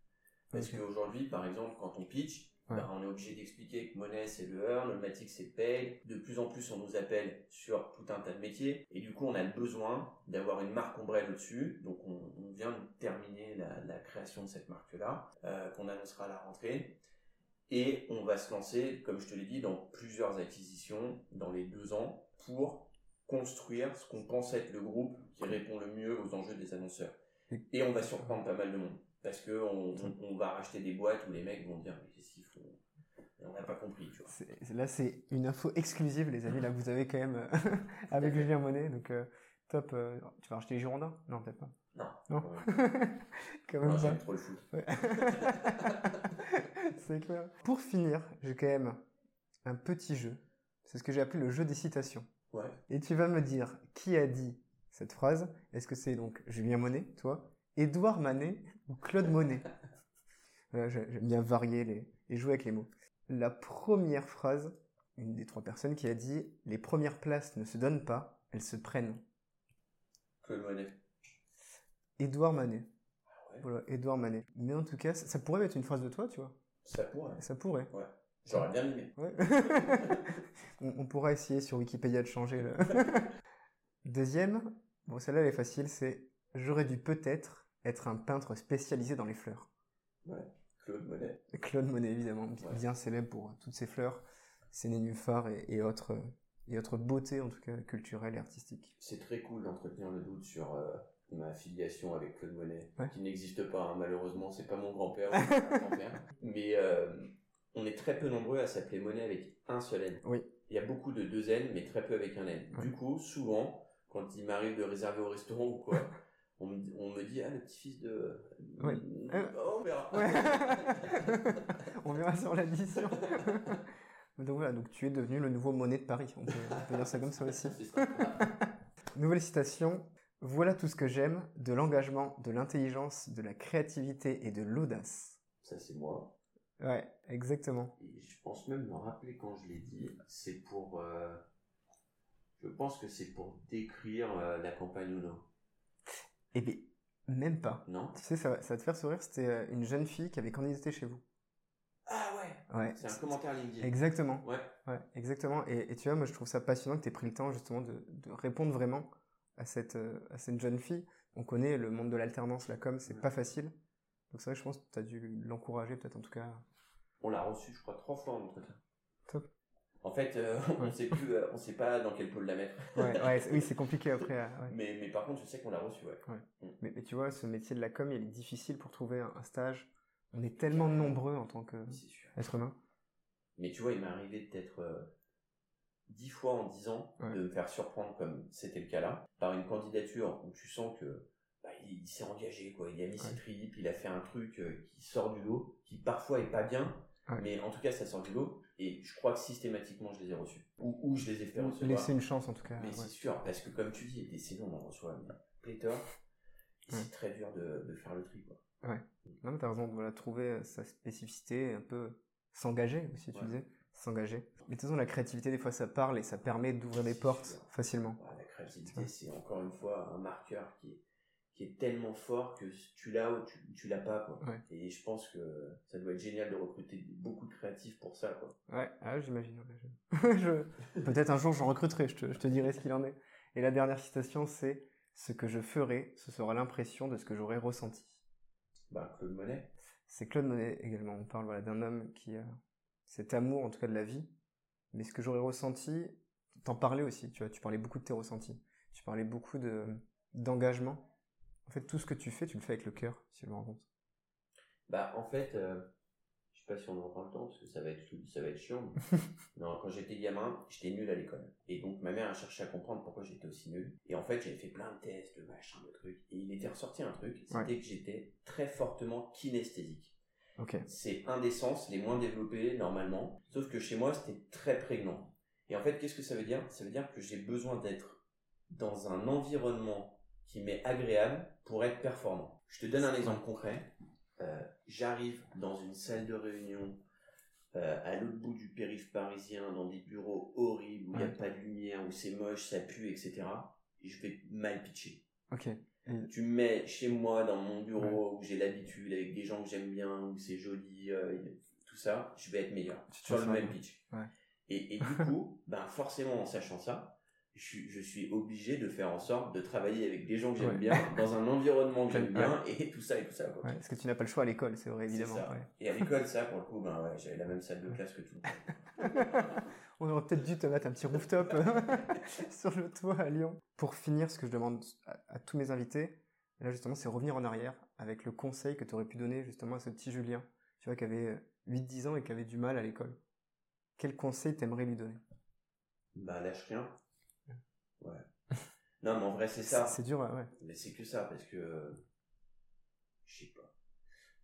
Parce qu'aujourd'hui, par exemple, quand on pitch, bah, on est obligé d'expliquer que monnaie c'est le earn, le matic c'est pay. De plus en plus, on nous appelle sur tout un tas de métiers. Et du coup, on a le besoin d'avoir une marque ombrelle au-dessus. Donc, on, vient de terminer la, création de cette marque-là, euh, qu'on annoncera à la rentrée. Et on va se lancer, comme je te l'ai dit, dans plusieurs acquisitions dans les deux ans pour construire ce qu'on pense être le groupe qui répond le mieux aux enjeux des annonceurs. Et on va surprendre pas mal de monde. Parce que on, on, va racheter des boîtes où les mecs vont dire, mais qu'est-ce qu'il faut on n'a pas compris, tu vois. Là, c'est une info exclusive, les amis. Là, vous avez quand même, euh, avec Julien Monet. Donc, euh, top. Euh, tu vas racheter les Girondins? Non, peut-être pas. Non. Non. quand même non, j'aime trop le foot. c'est clair. Pour finir, j'ai quand même un petit jeu. C'est ce que j'ai appelé le jeu des citations. Et tu vas me dire qui a dit cette phrase? Est-ce que c'est donc Julien Monet, toi, Édouard Manet ou Claude Monet? J'aime bien varier les, et jouer avec les mots. La première phrase, une des trois personnes qui a dit Les premières places ne se donnent pas, elles se prennent. Claude Monet. Édouard Manet. Ah Voilà, Edouard Manet. Mais en tout cas, ça, pourrait être une phrase de toi, tu vois. Ça pourrait. Ça pourrait. Ouais. J'aurais bien aimé. Ouais. on, on, pourra essayer sur Wikipédia de changer le. Deuxième, bon celle-là elle est facile, c'est j'aurais dû peut-être être un peintre spécialisé dans les fleurs. Ouais. Claude Monet. Claude Monet, évidemment, bien célèbre pour toutes ses fleurs, ses nénuphars et, autres, et autres beautés, en tout cas culturelles et artistiques. C'est très cool d'entretenir le doute sur euh, ma filiation avec Claude Monet, qui n'existe pas, hein, malheureusement, c'est pas mon grand-père, grand-père. Mais euh, on est très peu nombreux à s'appeler Monet avec un seul N. Oui. Il y a beaucoup de deux N, mais très peu avec un N. Du coup, souvent, quand il m'arrive de réserver au restaurant ou quoi, on me, dit ah le petit-fils de oui. Euh, oh, on verra. On verra sur l'addition. Donc voilà donc tu es devenu le nouveau monnaie de Paris. On peut, dire ça comme ça aussi. Nouvelle citation voilà tout ce que j'aime de l'engagement de l'intelligence de la créativité et de l'audace ça c'est moi ouais exactement et je pense même me rappeler quand je l'ai dit c'est pour euh, je pense que c'est pour décrire euh, la campagne Uno eh bien, même pas. Non? Tu sais, ça va, te faire sourire. C'était euh, une jeune fille qui avait candidaté chez vous. Ah ouais? Ouais. C'est un commentaire LinkedIn. Exactement. Ouais. Ouais, exactement. Et, tu vois, moi, je trouve ça passionnant que tu aies pris le temps justement de, répondre vraiment à cette, à cette jeune fille. On connaît le monde de l'alternance, la com, c'est pas facile. Donc c'est vrai, je pense que tu as dû l'encourager, peut-être en tout cas. On l'a reçu, je crois, trois fois en entretien. Top. En fait, euh, on sait plus, euh, on sait pas dans quel pôle la mettre. ouais, oui, c'est compliqué après. Euh, mais, mais par contre, je sais qu'on l'a reçu, ouais. Mm. Mais, mais, tu vois, ce métier de la com, il est difficile pour trouver un, stage. On est tellement nombreux en tant qu'être humain. Mais tu vois, il m'est arrivé peut-être dix fois en dix ans de me faire surprendre, comme c'était le cas là, par une candidature où tu sens que bah, il, s'est engagé, quoi. Il a mis ses tripes, il a fait un truc qui sort du lot, qui parfois est pas bien, mais en tout cas, ça sort du lot. Et je crois que systématiquement, je les ai reçus. Ou, ou je les ai fait recevoir. Laisser une chance, en tout cas. Mais c'est sûr, parce que comme tu dis, des CV, on en reçoit pléthore. C'est très dur de, de, faire le tri, quoi. Ouais. Non, mais t'as raison, de voilà, trouver euh, sa spécificité, un peu s'engager aussi, tu disais. S'engager. Mais de toute façon, la créativité, des fois, ça parle et ça permet d'ouvrir des portes facilement. la créativité, c'est encore une fois un marqueur qui est qui est tellement fort que tu l'as ou tu, tu l'as pas quoi. Et je pense que ça doit être génial de recruter beaucoup de créatifs pour ça quoi. Ouais, ah, j'imagine. je... Peut-être un jour j'en recruterai, je te, je te dirai ce qu'il en est. Et la dernière citation c'est ce que je ferai, ce sera l'impression de ce que j'aurais ressenti. Bah Claude Monet. C'est Claude Monet également. On parle voilà d'un homme qui a cet amour en tout cas de la vie. Mais ce que j'aurais ressenti, t'en parlais aussi. Tu vois, tu parlais beaucoup de tes ressentis. Tu parlais beaucoup de d'engagement en fait, tout ce que tu fais, tu le fais avec le cœur, si je me rends compte. Bah, en fait, euh, je sais pas si on en prend le temps, parce que ça va être, ça va être chiant. non, quand j'étais gamin, j'étais nul à l'école. Et donc, ma mère a cherché à comprendre pourquoi j'étais aussi nul. Et en fait, j'avais fait plein de tests, de machins, de trucs. Et il était ressorti un truc, c'était que j'étais très fortement kinesthésique. Okay. C'est un des sens les moins développés, normalement. Sauf que chez moi, c'était très prégnant. Et en fait, qu'est-ce que ça veut dire? Ça veut dire que j'ai besoin d'être dans un environnement qui m'est agréable pour être performant. Je te donne un exemple concret. Euh, j'arrive dans une salle de réunion euh, à l'autre bout du périph' parisien, dans des bureaux horribles, où il n'y a pas de lumière, où c'est moche, ça pue, etc. Et je vais mal pitcher. Ok. Tu me mets chez moi, dans mon bureau, où j'ai l'habitude, avec des gens que j'aime bien, où c'est joli, euh, tout ça, je vais être meilleur. sur le même pitch. Et, et du coup, ben forcément, en sachant ça, je, suis obligé de faire en sorte de travailler avec des gens que j'aime bien, dans un environnement que j'aime bien, et tout ça et tout ça. Quoi. parce que tu n'as pas le choix à l'école, c'est vrai, évidemment. Et à l'école, ça, pour le coup, ben, ouais, j'avais la même salle de classe que tout On aurait peut-être dû te mettre un petit rooftop sur le toit à Lyon. Pour finir, ce que je demande à, tous mes invités, là justement, c'est revenir en arrière avec le conseil que tu aurais pu donner justement à ce petit Julien, tu vois, qui avait 8-10 ans et qui avait du mal à l'école. Quel conseil t'aimerais lui donner? Bah, lâche rien Ouais. Non, mais en vrai, c'est ça. C'est dur, ouais. Mais c'est que ça, parce que. Je sais pas.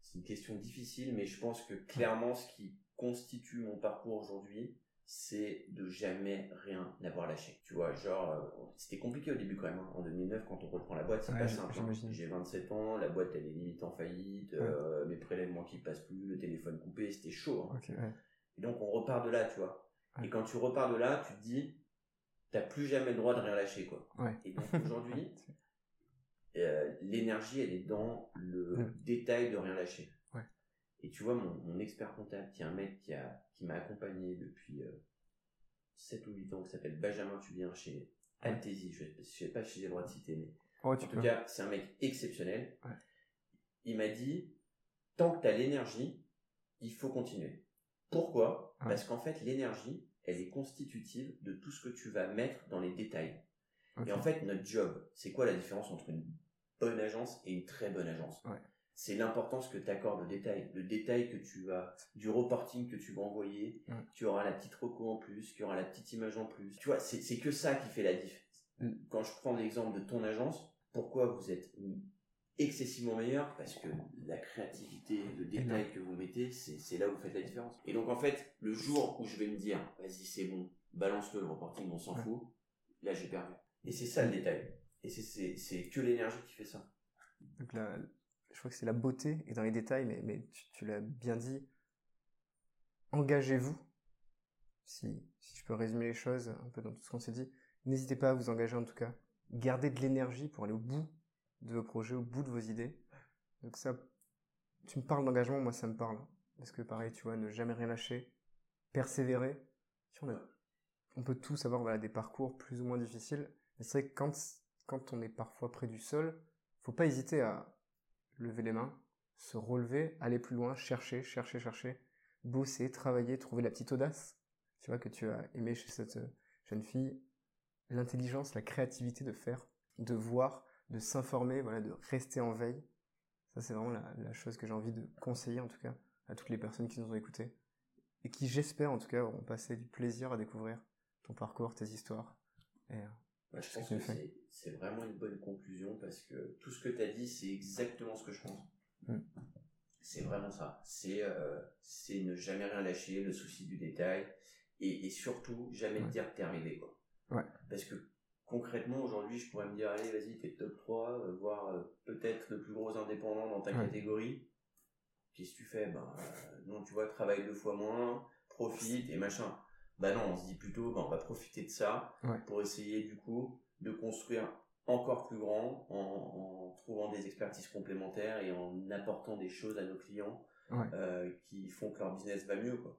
C'est une question difficile, mais je pense que clairement, ce qui constitue mon parcours aujourd'hui, c'est de jamais rien n'avoir lâché. Tu vois, genre, euh, c'était compliqué au début quand même. Hein. En 2009, quand on reprend la boîte, c'est pas simple. Hein. J'ai 27 ans, la boîte elle est limite en faillite, euh, mes prélèvements qui passent plus, le téléphone coupé, c'était chaud. Hein. Et donc on repart de là, tu vois. Et quand tu repars de là, tu te dis, t'as plus jamais le droit de rien lâcher, quoi. Ouais. Et donc aujourd'hui, euh, l'énergie, elle est dans le détail de rien lâcher. Ouais. Et tu vois, mon, mon expert comptable, qui est un mec qui a qui m'a accompagné depuis euh, 7 ou 8 ans, qui s'appelle Benjamin Tubien chez Altesi, je, je sais pas si j'ai le droit de citer, mais Oh, tu en peux. tout cas, c'est un mec exceptionnel. Il m'a dit, tant que tu as l'énergie, il faut continuer. Pourquoi? Parce qu'en fait, l'énergie, elle est constitutive de tout ce que tu vas mettre dans les détails. Et en fait, notre job, c'est quoi la différence entre une bonne agence et une très bonne agence? Ouais. C'est l'importance que tu accordes au détail. Le détail que tu vas, du reporting que tu vas envoyer, Ouais. tu auras la petite reco en plus, tu auras la petite image en plus. Tu vois, c'est c'est que ça qui fait la diff. Mm. Quand je prends l'exemple de ton agence, pourquoi vous êtes excessivement meilleur Parce que la créativité, le détail que vous mettez, c'est là où vous faites la différence. Et donc en fait, le jour où je vais me dire, vas-y c'est bon, balance-le le reporting, on s'en fout, là j'ai perdu. Et c'est ça le détail. Et c'est- que l'énergie qui fait ça. Donc là, je crois que c'est la beauté et dans les détails, mais, mais tu, tu l'as bien dit. Engagez-vous. Si, si je peux résumer les choses un peu dans tout ce qu'on s'est dit, n'hésitez pas à vous engager en tout cas. Gardez de l'énergie pour aller au bout de vos projets, au bout de vos idées. Donc ça, tu me parles d'engagement, moi ça me parle. Parce que pareil, tu vois, ne jamais rien lâcher, persévérer. On, peut tous avoir des parcours plus ou moins difficiles. Mais c'est vrai que quand, quand on est parfois près du sol, faut pas hésiter à lever les mains, se relever, aller plus loin, chercher, chercher, chercher, bosser, travailler, trouver la petite audace, tu vois, que tu as aimé chez cette euh, jeune fille, l'intelligence, la créativité de faire, de voir, de s'informer, voilà, de rester en veille. Ça, c'est vraiment la, la chose que j'ai envie de conseiller, en tout cas, à toutes les personnes qui nous ont écoutés, et qui, j'espère, en tout cas, auront passé du plaisir à découvrir ton parcours, tes histoires. Et, euh, Bah, je pense que c'est- vraiment une bonne conclusion parce que tout ce que tu as dit, c'est exactement ce que je pense. Mm. C'est vraiment ça. C'est euh, c'est ne jamais rien lâcher, le souci du détail et, et surtout jamais te dire que t'es arrivé. Quoi. Ouais. Parce que concrètement, aujourd'hui, je pourrais me dire allez, vas-y, t'es top 3, euh, voire euh, peut-être le plus gros indépendant dans ta Ouais. catégorie. Qu'est-ce que tu fais? Ben, euh, non, tu vois, travaille deux fois moins, profite et machin. Bah non, on se dit plutôt, bah, on va profiter de ça Ouais. pour essayer du coup de construire encore plus grand en, en trouvant des expertises complémentaires et en apportant des choses à nos clients Ouais. euh, qui font que leur business va mieux. Quoi.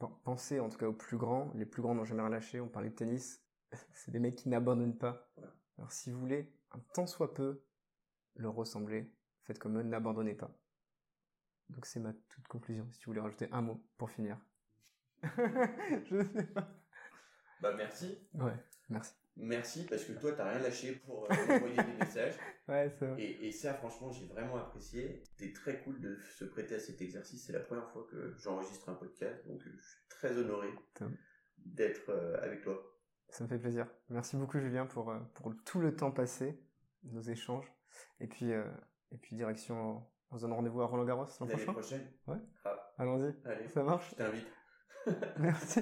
Pen- Pensez en tout cas aux plus grands. Les plus grands n'ont jamais relâché. On parlait de tennis. C'est des mecs qui n'abandonnent pas. Alors si vous voulez, un tant soit peu, leur ressembler, faites comme eux, n'abandonnez pas. Donc c'est ma toute conclusion. Si tu voulais rajouter un mot pour finir. Je sais pas. Bah merci. Ouais, merci. Merci parce que toi, t'as rien lâché pour euh, envoyer des messages. Ouais. Et, et ça, franchement, j'ai vraiment apprécié. C'était très cool de se prêter à cet exercice. C'est la première fois que j'enregistre un podcast, donc euh, je suis très honoré d'être euh, avec toi. Ça me fait plaisir. Merci beaucoup Julien pour, euh, pour tout le temps passé, nos échanges. Et puis, euh, et puis direction, on se donne rendez-vous à Roland Garros l'an L'année prochain. prochaine Ouais. Ah, Allons-y. Ça marche je t'invite. Merci.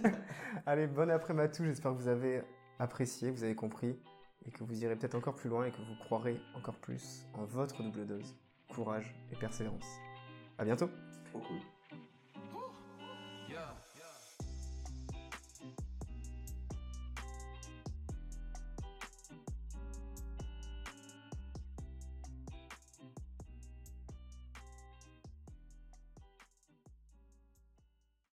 Allez, bon après tout. J'espère que vous avez apprécié, que vous avez compris et que vous irez peut-être encore plus loin et que vous croirez encore plus en votre double dose. Courage et persévérance. À bientôt. Trop cool.